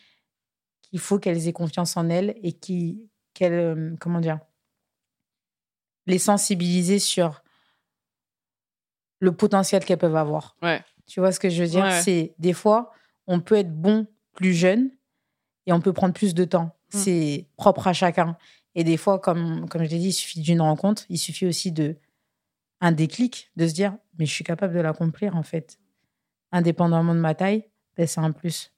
qu'il faut qu'elles aient confiance en elles et qui- qu'elles, euh, comment dire, les sensibiliser sur le potentiel qu'elles peuvent avoir. Ouais. Tu vois ce que je veux dire? Ouais. C'est des fois, on peut être bon plus jeune et on peut prendre plus de temps. Mm. C'est propre à chacun. Et des fois, comme, comme je l'ai dit, il suffit d'une rencontre. Il suffit aussi de un déclic, de se dire, mais je suis capable de l'accomplir en fait. Indépendamment de ma taille, ben, c'est un plus.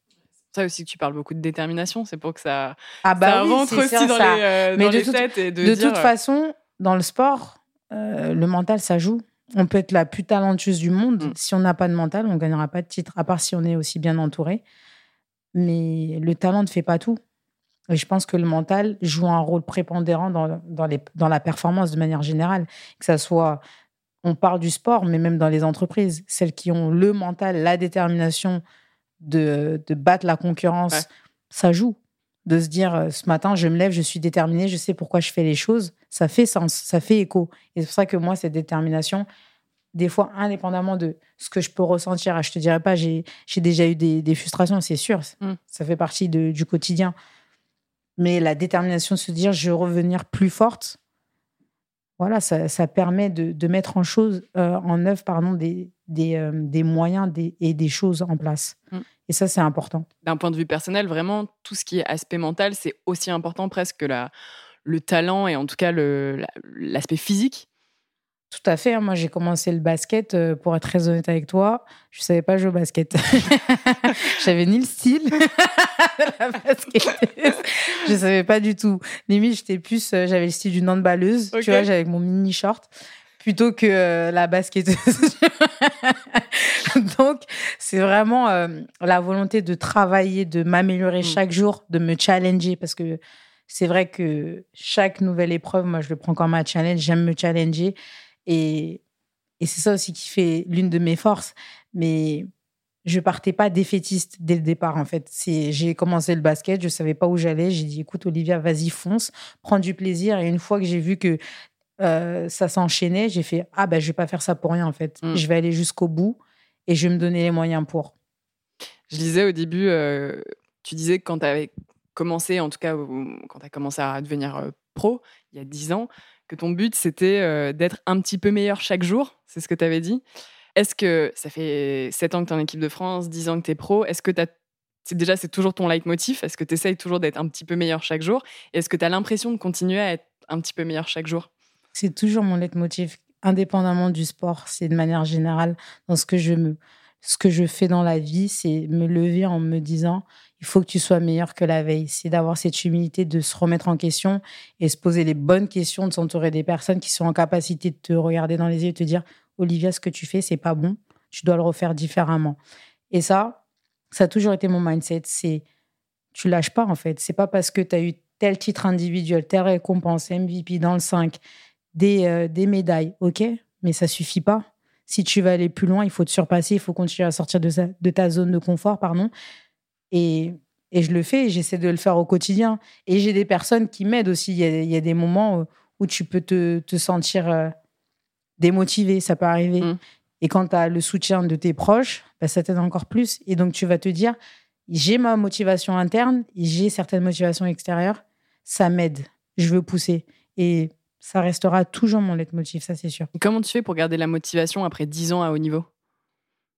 Ça aussi que tu parles beaucoup de détermination, c'est pour que ça, Ah ça oui, rentre aussi ça, dans ça- les, euh, dans les têtes et de, De dire, toute euh, façon, dans le sport, euh, le mental, ça joue. On peut être la plus talentueuse du monde. Mm. Si on n'a pas de mental, on ne gagnera pas de titre, à part si on est aussi bien entouré. Mais le talent ne fait pas tout. Et je pense que le mental joue un rôle prépondérant dans, dans, les, dans la performance de manière générale. Que ça soit, on parle du sport, mais même dans les entreprises. Celles qui ont le mental, la détermination de, de battre la concurrence, Ouais. ça joue de se dire euh, ce matin, je me lève, je suis déterminée, je sais pourquoi je fais les choses, ça fait sens, ça fait écho. Et c'est pour ça que moi, cette détermination, des fois, indépendamment de ce que je peux ressentir, ah, je te dirais pas, j'ai j'ai déjà eu des, des frustrations, c'est sûr, Mm. ça fait partie de- du quotidien. Mais la détermination de se dire, je vais revenir plus forte, voilà, ça, ça permet de, de mettre en, chose, euh, en œuvre pardon, des, des, euh, des moyens des- et des choses en place. Mm. Et ça, c'est important. d'un point de vue personnel, vraiment, tout ce qui est aspect mental, c'est aussi important presque que la, le talent et en tout cas la- l'aspect physique. Tout à fait. hein. Moi, j'ai commencé le basket, euh, pour être très honnête avec toi. Je ne savais pas jouer au basket. J'avais ni le style la. Je ne savais pas du tout. Limite, j'étais plus, euh, j'avais le style d'une handballeuse. Ok. Tu vois, j'avais mon mini short plutôt que euh, la basketteuse. Donc, c'est vraiment euh, la volonté de travailler, de m'améliorer Mm. chaque jour, de me challenger parce que c'est vrai que chaque nouvelle épreuve, moi, je le prends comme un challenge. J'aime me challenger. Et, et c'est ça aussi qui fait l'une de mes forces. Mais je partais pas défaitiste dès le départ, en fait. J'ai commencé le basket, je savais pas où j'allais. J'ai dit, écoute, Olivia, vas-y, fonce, prends du plaisir. Et une fois que j'ai vu que euh, ça s'enchaînait, j'ai fait, ah, ben, je vais pas faire ça pour rien, en fait. Mm. Je vais aller jusqu'au bout et je vais me donner les moyens pour. Je disais au début, euh, tu disais que quand tu avais commencé, en tout cas, quand tu as commencé à devenir euh, pro, il y a 10 ans, que ton but, c'était d'être un petit peu meilleur chaque jour. C'est ce que tu avais dit. Est-ce que ça fait 7 ans que tu es en équipe de France, 10 ans que tu es pro Est-ce que tu c'est déjà c'est toujours ton leitmotiv? Est-ce que tu essayes toujours d'être un petit peu meilleur chaque jour? Est-ce que tu as l'impression de continuer à être un petit peu meilleur chaque jour? C'est toujours mon leitmotiv, indépendamment du sport. C'est de manière générale dans ce que je me, ce que je fais dans la vie, c'est me lever en me disant il faut que tu sois meilleur que la veille. C'est d'avoir cette humilité de se remettre en question et se poser les bonnes questions, de s'entourer des personnes qui sont en capacité de te regarder dans les yeux et te dire Olivia, ce que tu fais, c'est pas bon. Tu dois le refaire différemment. Et ça, ça a toujours été mon mindset. C'est tu lâches pas en fait. C'est pas parce que tu as eu tel titre individuel, telle récompense, MVP dans le 5, des, euh, des médailles, ok, mais ça suffit pas. Si tu veux aller plus loin, il faut te surpasser, il faut continuer à sortir de, de ta zone de confort, pardon. Et, et je le fais, j'essaie de le faire au quotidien. Et j'ai des personnes qui m'aident aussi. Il y, a, il y, a, des moments euh, où tu peux te, te sentir euh, démotivé, ça peut arriver. Mmh. Et quand tu as le soutien de tes proches, bah, ça t'aide encore plus. Et donc, tu vas te dire, j'ai ma motivation interne, j'ai certaines motivations extérieures, ça m'aide, je veux pousser. Et ça restera toujours mon leitmotiv, ça c'est sûr. comment tu fais pour garder la motivation après 10 ans à haut niveau?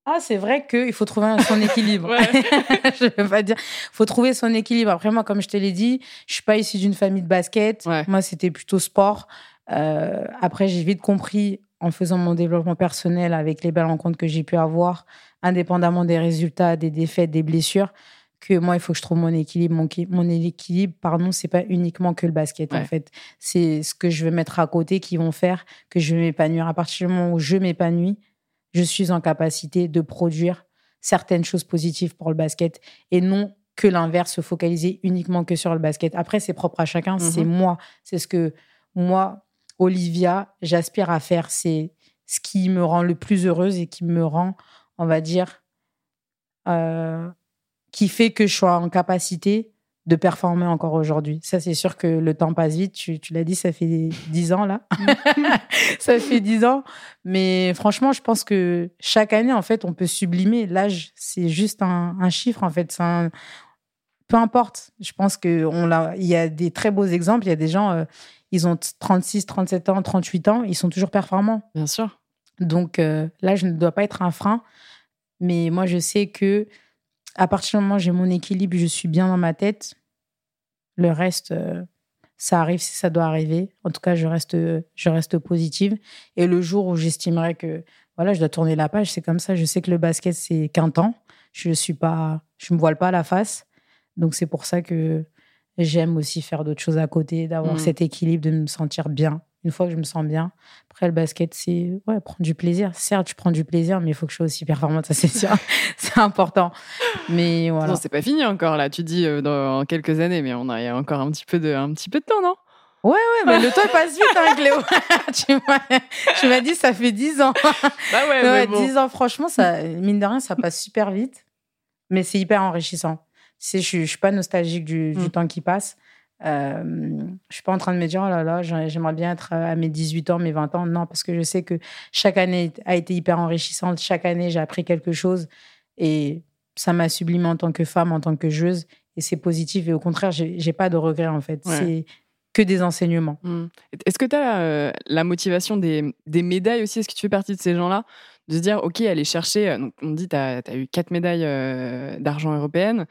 Ah, c'est vrai qu'il faut trouver son équilibre. je veux pas dire. Il faut trouver son équilibre. Après, moi, comme je te l'ai dit, je suis pas issue d'une famille de basket. Moi, c'était plutôt sport. Euh, après, j'ai vite compris en faisant mon développement personnel avec les belles rencontres que j'ai pu avoir, indépendamment des résultats, des défaites, des blessures, que moi, il faut que je trouve mon équilibre. Mon, mon équilibre, pardon, c'est pas uniquement que le basket, en fait. C'est ce que je vais mettre à côté qui vont faire que je vais m'épanouir. À partir du moment où je m'épanouis, je suis en capacité de produire certaines choses positives pour le basket et non que l'inverse, se focaliser uniquement que sur le basket. Après, c'est propre à chacun, c'est mhm. moi. C'est ce que moi, Olivia, j'aspire à faire. C'est ce qui me rend le plus heureuse et qui me rend, on va dire, euh, qui fait que je sois en capacité de performer encore aujourd'hui. Ça, c'est sûr que le temps passe vite. Tu, l'as dit, ça fait dix ans là. ça fait dix ans. Mais franchement, je pense que chaque année, en fait, on peut sublimer. L'âge, c'est juste un, chiffre, en fait. Un... Peu importe. Je pense qu'il y a des très beaux exemples. Il y a des gens, euh, ils ont 36, 37 ans, 38 ans, ils sont toujours performants. Bien sûr. Donc euh, là, je ne dois pas être un frein. Mais moi, je sais que à partir du moment où j'ai mon équilibre, je suis bien dans ma tête, le reste, euh, ça arrive si ça doit arriver. En tout cas, je reste, je reste positive. Et le jour où j'estimerai que voilà, je dois tourner la page, c'est comme ça. Je sais que le basket, c'est qu'un temps. Je suis pas, je me voile pas la face. Donc c'est pour ça que j'aime aussi faire d'autres choses à côté, d'avoir mmh. cet équilibre, de me sentir bien. Une fois que je me sens bien, après le basket, c'est ouais, prendre du plaisir. Certes, je prends du plaisir, mais il faut que je sois aussi performante, ça c'est sûr. c'est important. Mais voilà. Non, c'est pas fini encore là. Tu dis euh, dans quelques années, mais on a encore un petit peu de, un petit peu de temps, non? Ouais, ouais, mais le temps passe vite, hein, Cléo. tu m'as dit, ça fait 10 ans. Bah ouais, ouais 10 ans, franchement, ça, mine de rien, ça passe super vite. Mais c'est hyper enrichissant je, je suis pas nostalgique du, du mmh. temps qui passe. Euh, je suis pas en train de me dire, oh là là, j'aimerais bien être à mes 18 ans, mes 20 ans. Non, parce que je sais que chaque année a été hyper enrichissante. Chaque année, j'ai appris quelque chose et ça m'a sublimé en tant que femme, en tant que joueuse. Et c'est positif. Et au contraire, j'ai pas de regrets, en fait. C'est que des enseignements. Mmh. Est-ce que tu as euh, la motivation des, des médailles aussi? Est-ce que tu fais partie de ces gens-là? De se dire, OK, aller chercher. Euh, donc, on dit, tu as, as, eu quatre médailles d'argent européennes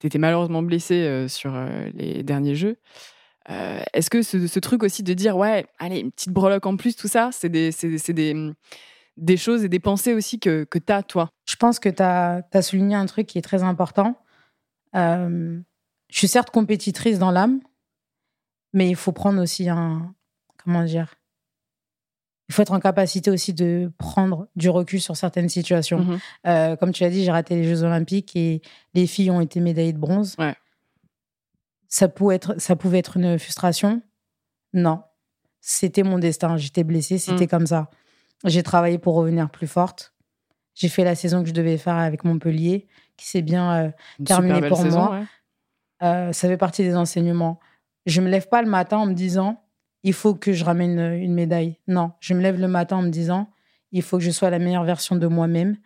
tu étais malheureusement blessé sur les derniers jeux. Est-ce que ce, truc aussi de dire, ouais, allez, une petite breloque en plus, tout ça, c'est des, mmh, choses et des pensées aussi que, que tu as, toi? Je pense que tu as, souligné un truc qui est très important. je suis certes compétitrice dans l'âme, mais il faut prendre aussi un. Comment dire il faut être en capacité aussi de prendre du recul sur certaines situations. Mhm. Euh, comme tu l'as dit, j'ai raté les Jeux Olympiques et les filles ont été médaillées de bronze. Ça, pouvait être, ça pouvait être une frustration. Non. C'était mon destin. J'étais blessée, c'était mhm. comme ça. J'ai travaillé pour revenir plus forte. J'ai fait la saison que je devais faire avec Montpellier, qui s'est bien euh, terminée pour moi. Euh, ça fait partie des enseignements. Je me lève pas le matin en me disant il faut que je ramène une médaille. Non, je me lève le matin en me disant, il faut que je sois la meilleure version de moi-même.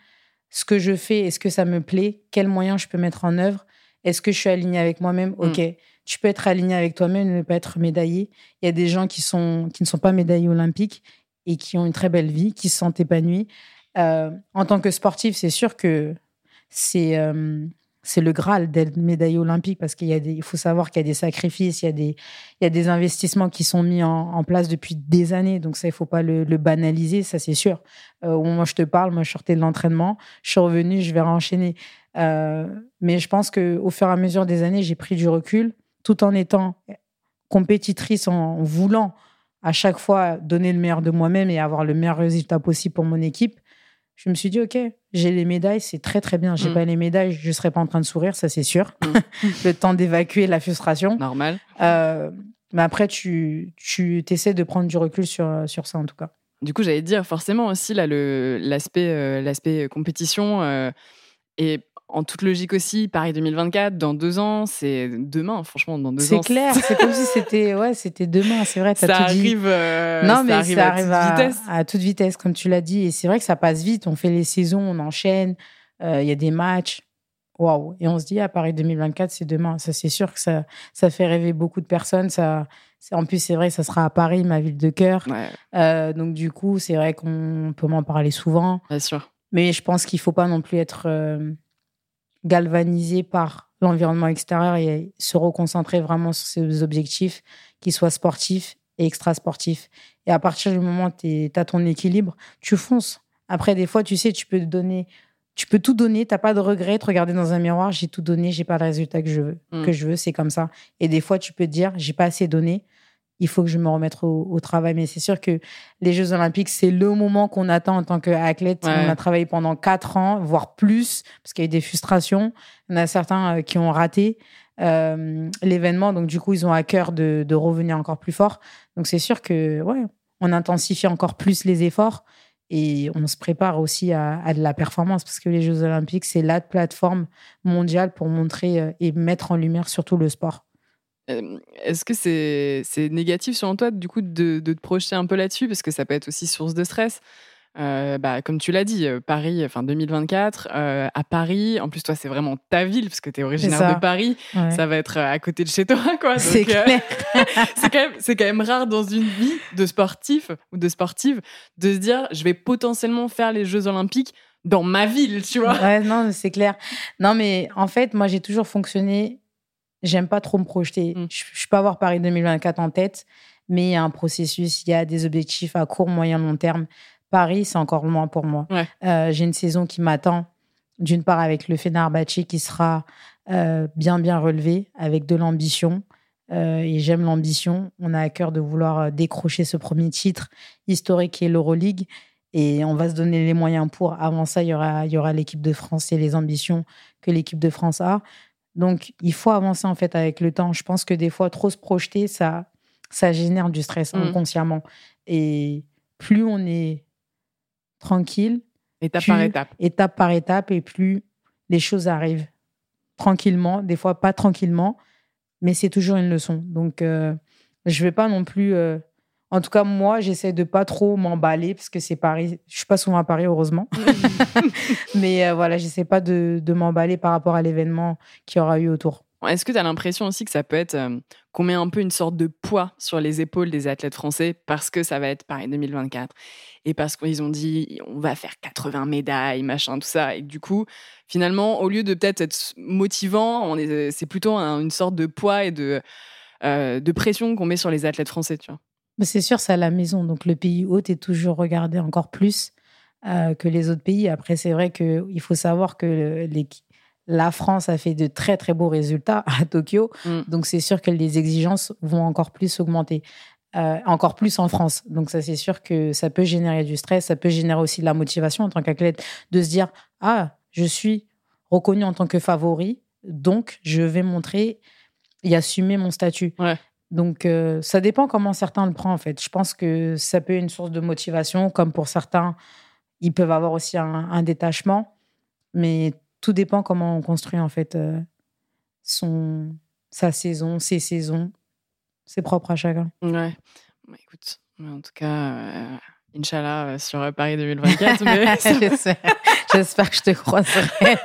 Ce que je fais, est-ce que ça me plaît? Quels moyens je peux mettre en œuvre? Est-ce que je suis alignée avec moi-même? Mm. Ok. tu peux être aligné avec toi-même ne pas être médaillé. Il y a des gens qui, sont, qui ne sont pas médaillés olympiques et qui ont une très belle vie, qui se sentent épanouis. Euh, en tant que sportif, c'est sûr que c'est euh, c'est le Graal d'être médaillé olympique parce qu'il y a des, il faut savoir qu'il y a des sacrifices, il y a des, il y a des investissements qui sont mis en, place depuis des années. Donc ça, il faut pas le, banaliser, ça c'est sûr. Au moment où je te parle, moi je sortais de l'entraînement, je suis revenue, je vais enchaîner. Euh, mais je pense que au fur et à mesure des années, j'ai pris du recul, tout en étant compétitrice, en voulant à chaque fois donner le meilleur de moi-même et avoir le meilleur résultat possible pour mon équipe je me suis dit, OK, j'ai les médailles, c'est très, très bien. J'ai mm. pas les médailles, je serais pas en train de sourire, ça, c'est sûr. Mm. le temps d'évacuer la frustration. Normal. Euh, mais après, tu, tu essaies de prendre du recul sur, sur ça, en tout cas. Du coup, j'allais dire, forcément aussi, là, l'aspect euh, l'aspect compétition euh, en toute logique aussi, Paris 2024, dans deux ans, c'est demain, franchement, dans deux ans. C'est clair, c'est comme si c'était ouais, c'était demain, c'est vrai. ça, arrive, euh, non, mais ça arrive, à, toute vitesse. À, toute vitesse, comme tu l'as dit. Et c'est vrai que ça passe vite. On fait les saisons, on enchaîne, euh, il y a des matchs. Waouh! Et on se dit, à Paris 2024, c'est demain. Ça, c'est sûr que ça, ça fait rêver beaucoup de personnes. Ça, en plus, c'est vrai, ça sera à Paris, ma ville de cœur. Euh, donc, du coup, c'est vrai qu'on peut m'en parler souvent. Bien sûr. Mais je pense qu'il ne faut pas non plus être galvanisé par l'environnement extérieur et se reconcentrer vraiment sur ses objectifs, qu'ils soient sportifs et extrasportifs. Et à partir du moment où tu as ton équilibre, tu fonces. Après, des fois, tu sais, tu peux donner, tu peux tout donner, t'as pas de regret, te regarder dans un miroir, j'ai tout donné, j'ai pas le résultat que je veux, mm. que je veux, c'est comme ça. Et des fois, tu peux te dire, j'ai pas assez donné, il faut que je me remette au, travail. Mais c'est sûr que les Jeux Olympiques, c'est le moment qu'on attend en tant qu'athlète. On a travaillé pendant quatre ans, voire plus, parce qu'il y a eu des frustrations. Il y en a certains euh, qui ont raté euh, l'événement, donc du coup, ils ont à cœur de, revenir encore plus fort. Donc c'est sûr que, ouais, on intensifie encore plus les efforts et on se prépare aussi à, à de la performance, parce que les Jeux Olympiques, c'est la plateforme mondiale pour montrer euh, et mettre en lumière surtout le sport. Est-ce que c'est négatif selon toi, du coup, de, te projeter un peu là-dessus? Parce que ça peut être aussi source de stress. Euh, bah, comme tu l'as dit, euh, Paris, enfin 2024, euh, à Paris, en plus toi c'est vraiment ta ville parce que tu es originaire de Paris, ça va être à côté de chez toi quoi. C'est clair. c'est quand, quand, même rare dans une vie de sportif ou de sportive de se dire je vais potentiellement faire les Jeux Olympiques dans ma ville, tu vois? Ouais, non, c'est clair. Non, mais en fait, moi j'ai toujours fonctionné J'aime pas trop me projeter. Mm. Je, je peux avoir Paris 2024 en tête, mais il y a un processus, il y a des objectifs à court, moyen, long terme. Paris, c'est encore loin pour moi. Euh, j'ai une saison qui m'attend, d'une part avec le Fenerbahçe qui sera euh, bien, bien relevé, avec de l'ambition. Euh, et j'aime l'ambition. On a à cœur de vouloir décrocher ce premier titre historique qui est l'Euroleague. Et on va se donner les moyens pour. Avant ça, il y aura, il y aura l'équipe de France et les ambitions que l'équipe de France a. Donc, il faut avancer en fait avec le temps. Je pense que des fois, trop se projeter, ça, ça génère du stress mmh. inconsciemment. Et plus on est tranquille, étape par étape, étape par étape, et plus les choses arrivent tranquillement, des fois pas tranquillement, mais c'est toujours une leçon. Donc, euh, je vais pas non plus euh, en tout cas, moi, j'essaie de pas trop m'emballer parce que c'est Paris. Je suis pas souvent à Paris, heureusement. Mais euh, voilà, j'essaie pas de, m'emballer par rapport à l'événement qui aura eu autour. Est-ce que tu as l'impression aussi que ça peut être euh, qu'on met un peu une sorte de poids sur les épaules des athlètes français parce que ça va être Paris 2024 et parce qu'ils ont dit on va faire 80 médailles, machin, tout ça. Et du coup, finalement, au lieu de peut-être être motivant, c'est plutôt une sorte de poids et de, euh, de pression qu'on met sur les athlètes français, tu vois? C'est sûr, c'est à la maison. Donc le pays hôte est toujours regardé encore plus euh, que les autres pays. Après, c'est vrai qu'il faut savoir que la France a fait de très très beaux résultats à Tokyo. Mm. Donc c'est sûr que les exigences vont encore plus augmenter. Euh, encore plus en France. Donc ça, c'est sûr que ça peut générer du stress, ça peut générer aussi de la motivation en tant qu'athlète de se dire, ah, je suis reconnu en tant que favori, donc je vais montrer et assumer mon statut. Ouais. Donc, euh, ça dépend comment certains le prennent, en fait. Je pense que ça peut être une source de motivation, comme pour certains, ils peuvent avoir aussi un, détachement. Mais tout dépend comment on construit, en fait, euh, son, sa saison, ses saisons. C'est propre à chacun. Ouais. Bah, écoute, en tout cas, euh, Inch'Allah sur Paris 2024. J'espère que je te croiserai.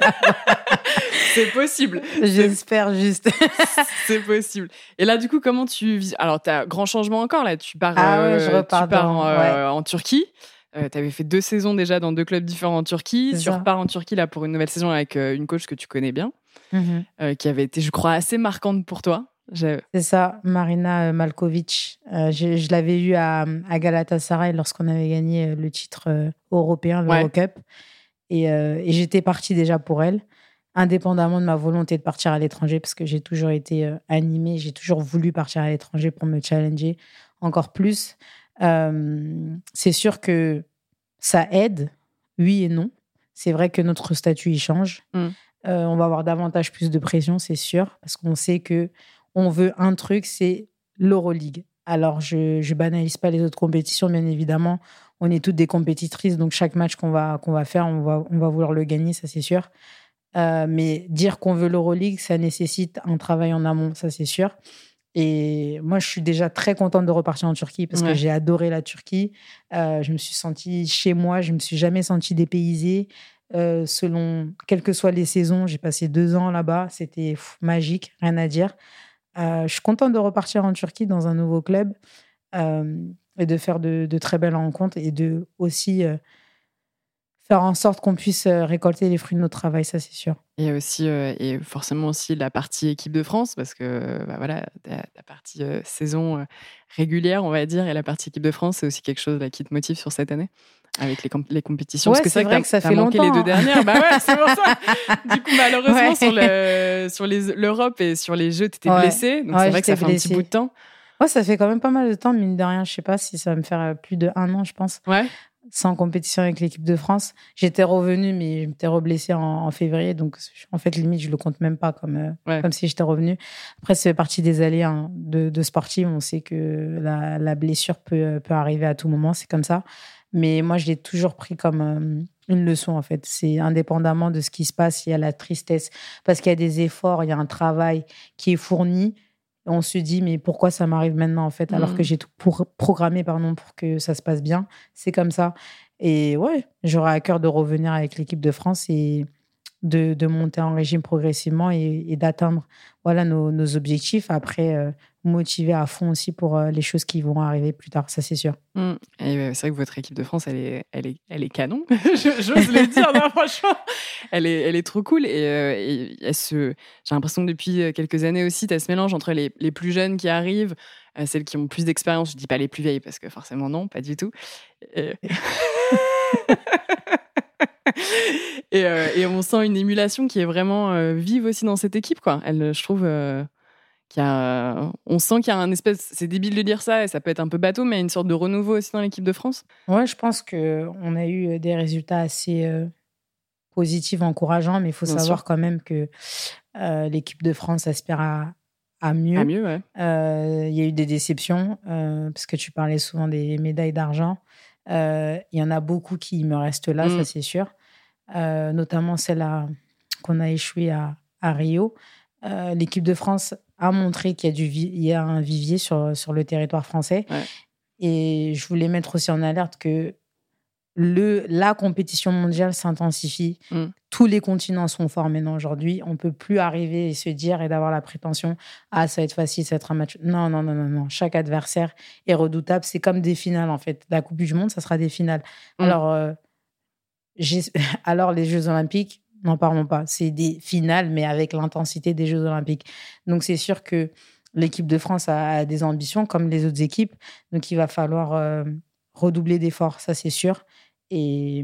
c'est possible. J'espère juste. c'est possible. Et là, du coup, comment tu vis? Alors, tu as grand changement encore là. Tu pars, ah ouais, je repars tu pars en, Turquie. tu avais fait deux saisons déjà dans deux clubs différents en Turquie. Tu repars en Turquie là pour une nouvelle saison avec une coach que tu connais bien, mm-hmm. qui avait été, je crois, assez marquante pour toi. C'est ça, Marina Malkovic. Euh, je, l'avais eu à, à, Galatasaray lorsqu'on avait gagné euh, le titre euh, européen, l'Eurocup. Et, et j'étais partie déjà pour elle, indépendamment de ma volonté de partir à l'étranger, parce que j'ai toujours été animée, j'ai toujours voulu partir à l'étranger pour me challenger encore plus. c'est sûr que ça aide, oui et non. C'est vrai que notre statut, il change. Mm. on va avoir davantage plus de pression, c'est sûr, parce qu'on sait que on veut un truc, c'est l'Euroleague. Alors, je ne banalise pas les autres compétitions, bien évidemment. On est toutes des compétitrices, donc chaque match qu'on va, qu'on va faire, on va, on va vouloir le gagner, ça c'est sûr. Euh, mais dire qu'on veut l'Euroleague, ça nécessite un travail en amont, ça c'est sûr. Et moi, je suis déjà très contente de repartir en Turquie parce que j'ai adoré la Turquie. Euh, je me suis sentie chez moi, je me suis jamais sentie dépaysée. Euh, selon quelles que soient les saisons, j'ai passé deux ans là-bas, c'était magique, rien à dire. Je suis contente de repartir en Turquie dans un nouveau club et de faire de, très belles rencontres et de aussi euh, faire en sorte qu'on puisse récolter les fruits de notre travail, ça c'est sûr. Et aussi, et forcément aussi la partie équipe de France, parce que bah voilà, la partie saison régulière, on va dire, et la partie équipe de France, c'est aussi quelque chose là, qui te motive sur cette année avec les, les compétitions? Parce que c'est vrai, que, ça fait manqué les deux dernières. bah ouais, c'est pour ça. Du coup, malheureusement, sur, le, sur l'Europe et sur les Jeux, tu étais blessée. Donc c'est vrai que ça fait un petit bout de temps. Ouais, ça fait quand même pas mal de temps, mine de rien. Je sais pas si ça va me faire euh, plus de un an, je pense. Ouais. Sans compétition avec l'équipe de France. J'étais revenue, mais je m'étais reblessée en, en, février. Donc, en fait, limite, je le compte même pas comme, euh, comme si j'étais revenue. Après, c'est partie des allées hein, de, de sportifs. On sait que la, la blessure peut, peut arriver à tout moment. C'est comme ça. Mais moi, je l'ai toujours pris comme euh, une leçon, en fait. C'est indépendamment de ce qui se passe, il y a la tristesse, parce qu'il y a des efforts, il y a un travail qui est fourni. On se dit, mais pourquoi ça m'arrive maintenant, en fait, alors que mmh. j'ai tout pour, programmé pardon, pour que ça se passe bien? C'est comme ça. Et ouais, j'aurais à cœur de revenir avec l'équipe de France et de, de, monter en régime progressivement et, d'atteindre voilà, nos, nos, objectifs. Après, euh, motiver à fond aussi pour euh, les choses qui vont arriver plus tard, ça c'est sûr. Mmh. Et c'est vrai que votre équipe de France, elle est, elle est, elle est canon. J'ose le dire, franchement. Elle est, elle est trop cool. Et, euh, j'ai l'impression que depuis quelques années aussi, tu as ce mélange entre les, les, plus jeunes qui arrivent, celles qui ont plus d'expérience. Je dis pas les plus vieilles parce que forcément, non, pas du tout. Euh, et, on sent une émulation qui est vraiment euh, vive aussi dans cette équipe, quoi. Elle, je trouve euh, qu'il y a, on sent qu'il y a un espèce, c'est débile de dire ça, et ça peut être un peu bateau, mais une sorte de renouveau aussi dans l'équipe de France. Ouais, je pense que on a eu des résultats assez positifs, encourageants, mais il faut savoir quand même que l'équipe de France aspire à, à mieux. À mieux, ouais. Il y a eu des déceptions, parce que tu parlais souvent des médailles d'argent. Il y en a beaucoup qui me restent là, ça mm. c'est sûr. Euh, notamment celle qu'on a échoué à, Rio. Euh, l'équipe de France a montré qu'il y a, y un vivier sur, sur le territoire français. Et je voulais mettre aussi en alerte que le, la compétition mondiale s'intensifie. Mm. Tous les continents sont forts maintenant aujourd'hui. On peut plus arriver et se dire et d'avoir la prétention ah ça va être facile, ça va être un match. Non non non non non. Chaque adversaire est redoutable. C'est comme des finales en fait. La Coupe du Monde, ça sera des finales. Mm. Alors euh, alors les Jeux Olympiques, n'en parlons pas. C'est des finales, mais avec l'intensité des Jeux Olympiques. Donc c'est sûr que l'équipe de France a des ambitions comme les autres équipes. Donc il va falloir euh, redoubler d'efforts, ça c'est sûr. Et,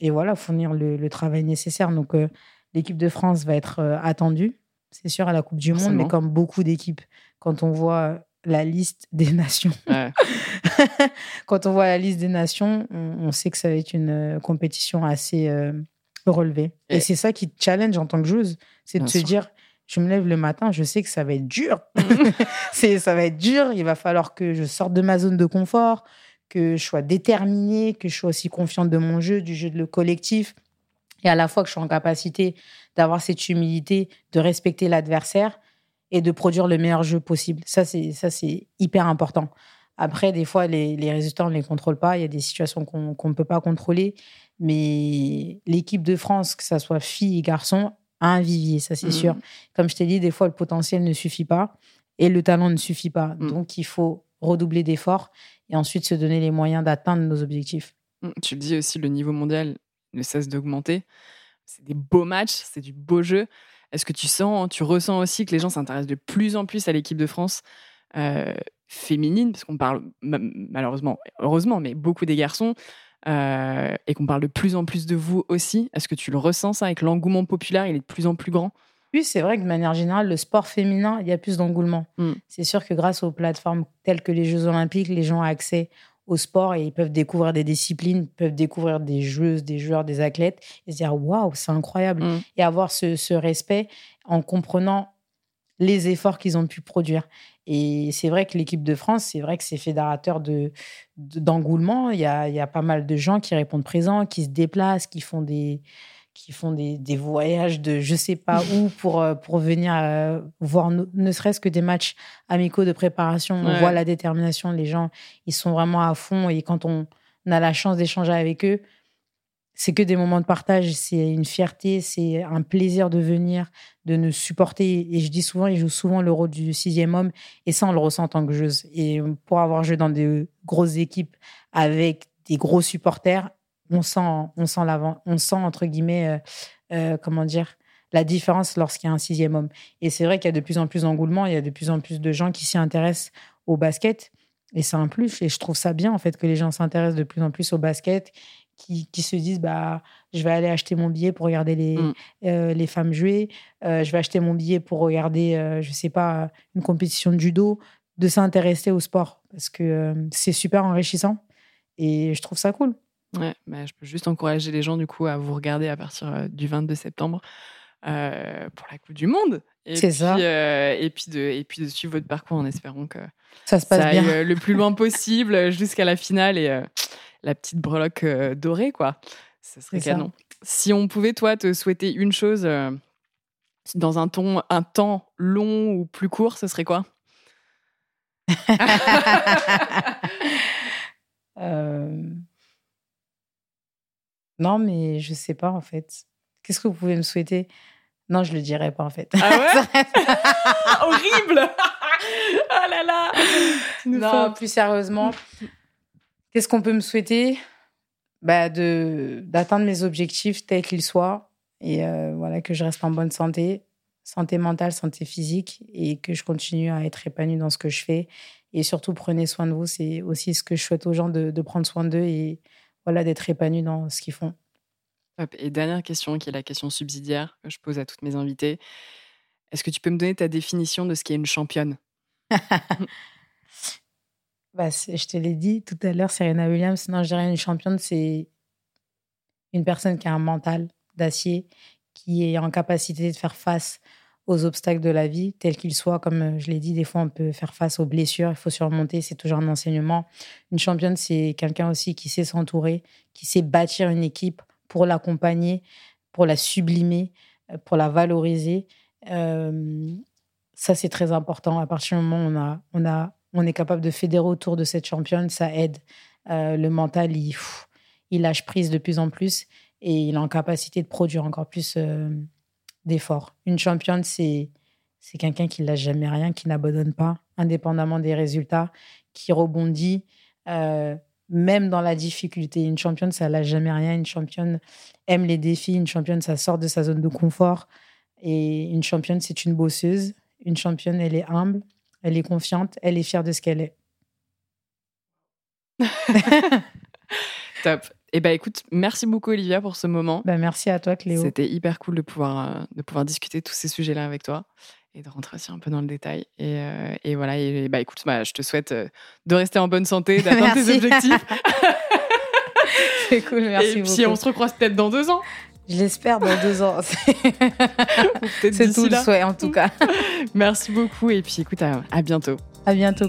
et, voilà, fournir le, travail nécessaire. Donc euh, l'équipe de France va être euh, attendue, c'est sûr, à la Coupe du Monde, mais comme beaucoup d'équipes, quand on voit la liste des nations. Quand on voit la liste des nations, on, sait que ça va être une euh, compétition assez euh, relevée. Et, c'est ça qui challenge en tant que joueuse, c'est de se dire, je me lève le matin, je sais que ça va être dur. c'est, ça va être dur. Il va falloir que je sorte de ma zone de confort, que je sois déterminée, que je sois aussi confiante de mon jeu, du jeu de le collectif. Et à la fois que je sois en capacité d'avoir cette humilité, de respecter l'adversaire et de produire le meilleur jeu possible. Ça, c'est, ça, c'est hyper important. Après, des fois, les, les résultats, on ne les contrôle pas. Il y a des situations qu'on ne peut pas contrôler. Mais l'équipe de France, que ce soit filles et garçons, a un vivier, ça c'est Mhm. sûr. Comme je t'ai dit, des fois, le potentiel ne suffit pas et le talent ne suffit pas. Mhm. Donc, il faut redoubler d'efforts et ensuite se donner les moyens d'atteindre nos objectifs. Mm, Tu le dis aussi, le niveau mondial ne cesse d'augmenter. C'est des beaux matchs, c'est du beau jeu. Est-ce que tu sens, tu ressens aussi que les gens s'intéressent de plus en plus à l'équipe de France euh, féminine, parce qu'on parle ma- malheureusement, heureusement, mais beaucoup des garçons, euh, et qu'on parle de plus en plus de vous aussi. Est-ce que tu le ressens ça avec l'engouement populaire Il est de plus en plus grand? Oui, c'est vrai que de manière générale, le sport féminin, il y a plus d'engouement. Mm. C'est sûr que grâce aux plateformes telles que les Jeux Olympiques, les gens ont accès au sport et ils peuvent découvrir des disciplines, peuvent découvrir des joueuses, des joueurs, des athlètes et se dire waouh, c'est incroyable. Mm. Et avoir ce, ce respect en comprenant les efforts qu'ils ont pu produire. Et c'est vrai que l'équipe de France, c'est vrai que c'est fédérateur de, de- d'engouement. Il y a, il y a pas mal de gens qui répondent présents, qui se déplacent, qui font des, qui font des, des voyages de je sais pas où pour, euh, pour venir euh, voir ne, ne serait-ce que des matchs amicaux de préparation. On voit la détermination, les gens, ils sont vraiment à fond. Et quand on, a la chance d'échanger avec eux, c'est que des moments de partage, c'est une fierté, c'est un plaisir de venir, de nous supporter. Et je dis souvent, ils jouent souvent le rôle du sixième homme, et ça, on le ressent en tant que joueuse. Et pour avoir joué dans des grosses équipes avec des gros supporters, on sent, on sent l'avant, on sent entre guillemets, euh, euh, comment dire, la différence lorsqu'il y a un sixième homme. Et c'est vrai qu'il y a de plus en plus d'engouement, il y a de plus en plus de gens qui s'y intéressent au basket. Et c'est un plus. Et je trouve ça bien, en fait, que les gens s'intéressent de plus en plus au basket, qui, qui se disent, bah, je vais aller acheter mon billet pour regarder les, Mm. euh, les femmes jouer. Je vais acheter mon billet pour regarder, je sais pas, une compétition de judo, de s'intéresser au sport. Parce que c'est super enrichissant. Et je trouve ça cool. Ouais, bah, je peux juste encourager les gens du coup à vous regarder à partir euh, du 22 septembre euh, pour la Coupe du Monde. Et C'est puis, ça. euh, et, puis de, et puis de suivre votre parcours en espérant que Ça se passe ça aille bien. le plus loin possible jusqu'à la finale et euh, la petite breloque dorée, quoi. Ce serait ça. canon. Si on pouvait, toi, te souhaiter une chose dans un, ton, un temps long ou plus court, ce serait quoi? Non, mais je sais pas, en fait. Qu'est-ce que vous pouvez me souhaiter? Non, je le dirai pas, en fait. Ah ouais? Horrible Ah là là nous non, plus sérieusement, qu'est-ce qu'on peut me souhaiter? Bah de D'atteindre mes objectifs tels qu'ils soient. Et euh, voilà, que je reste en bonne santé, santé mentale, santé physique, et que je continue à être épanouie dans ce que je fais. Et surtout, prenez soin de vous. C'est aussi ce que je souhaite aux gens de, de prendre soin d'eux et voilà, d'être épanouis dans ce qu'ils font. Et dernière question, qui est la question subsidiaire que je pose à toutes mes invités. Est-ce que tu peux me donner ta définition de ce qu'est une championne? Bah, je te l'ai dit tout à l'heure, Serena Williams. Non, je dirais une championne, c'est une personne qui a un mental d'acier, qui est en capacité de faire face aux obstacles de la vie, tels qu'ils soient. Comme euh, je l'ai dit, des fois, on peut faire face aux blessures, il faut surmonter, c'est toujours un enseignement. Une championne, c'est quelqu'un aussi qui sait s'entourer, qui sait bâtir une équipe pour l'accompagner, pour la sublimer, euh, pour la valoriser. Euh, ça, c'est très important. À partir du moment où on, a, on, a, on est capable de fédérer autour de cette championne, ça aide. Le mental, il, il lâche prise de plus en plus et il est en capacité de produire encore plus d'efforts. Une championne, c'est c'est quelqu'un qui ne lâche jamais rien, qui n'abandonne pas, indépendamment des résultats, qui rebondit, euh, même dans la difficulté. Une championne, ça lâche jamais rien. Une championne aime les défis. Une championne, ça sort de sa zone de confort. Et une championne, c'est une bosseuse. Une championne, elle est humble, elle est confiante, elle est fière de ce qu'elle est. Top. Eh ben écoute, merci beaucoup Olivia pour ce moment. Ben, merci à toi, Cléo. C'était hyper cool de pouvoir, euh, de pouvoir discuter de tous ces sujets-là avec toi et de rentrer aussi un peu dans le détail. Et, euh, et voilà, et, bah écoute, bah, je te souhaite euh, de rester en bonne santé, d'atteindre tes objectifs. C'est cool, merci et beaucoup. puis on se recroise peut-être dans deux ans. Je l'espère dans deux ans. C'est tout le là. souhait, en tout cas. Merci beaucoup et puis écoute, à, à bientôt. À bientôt.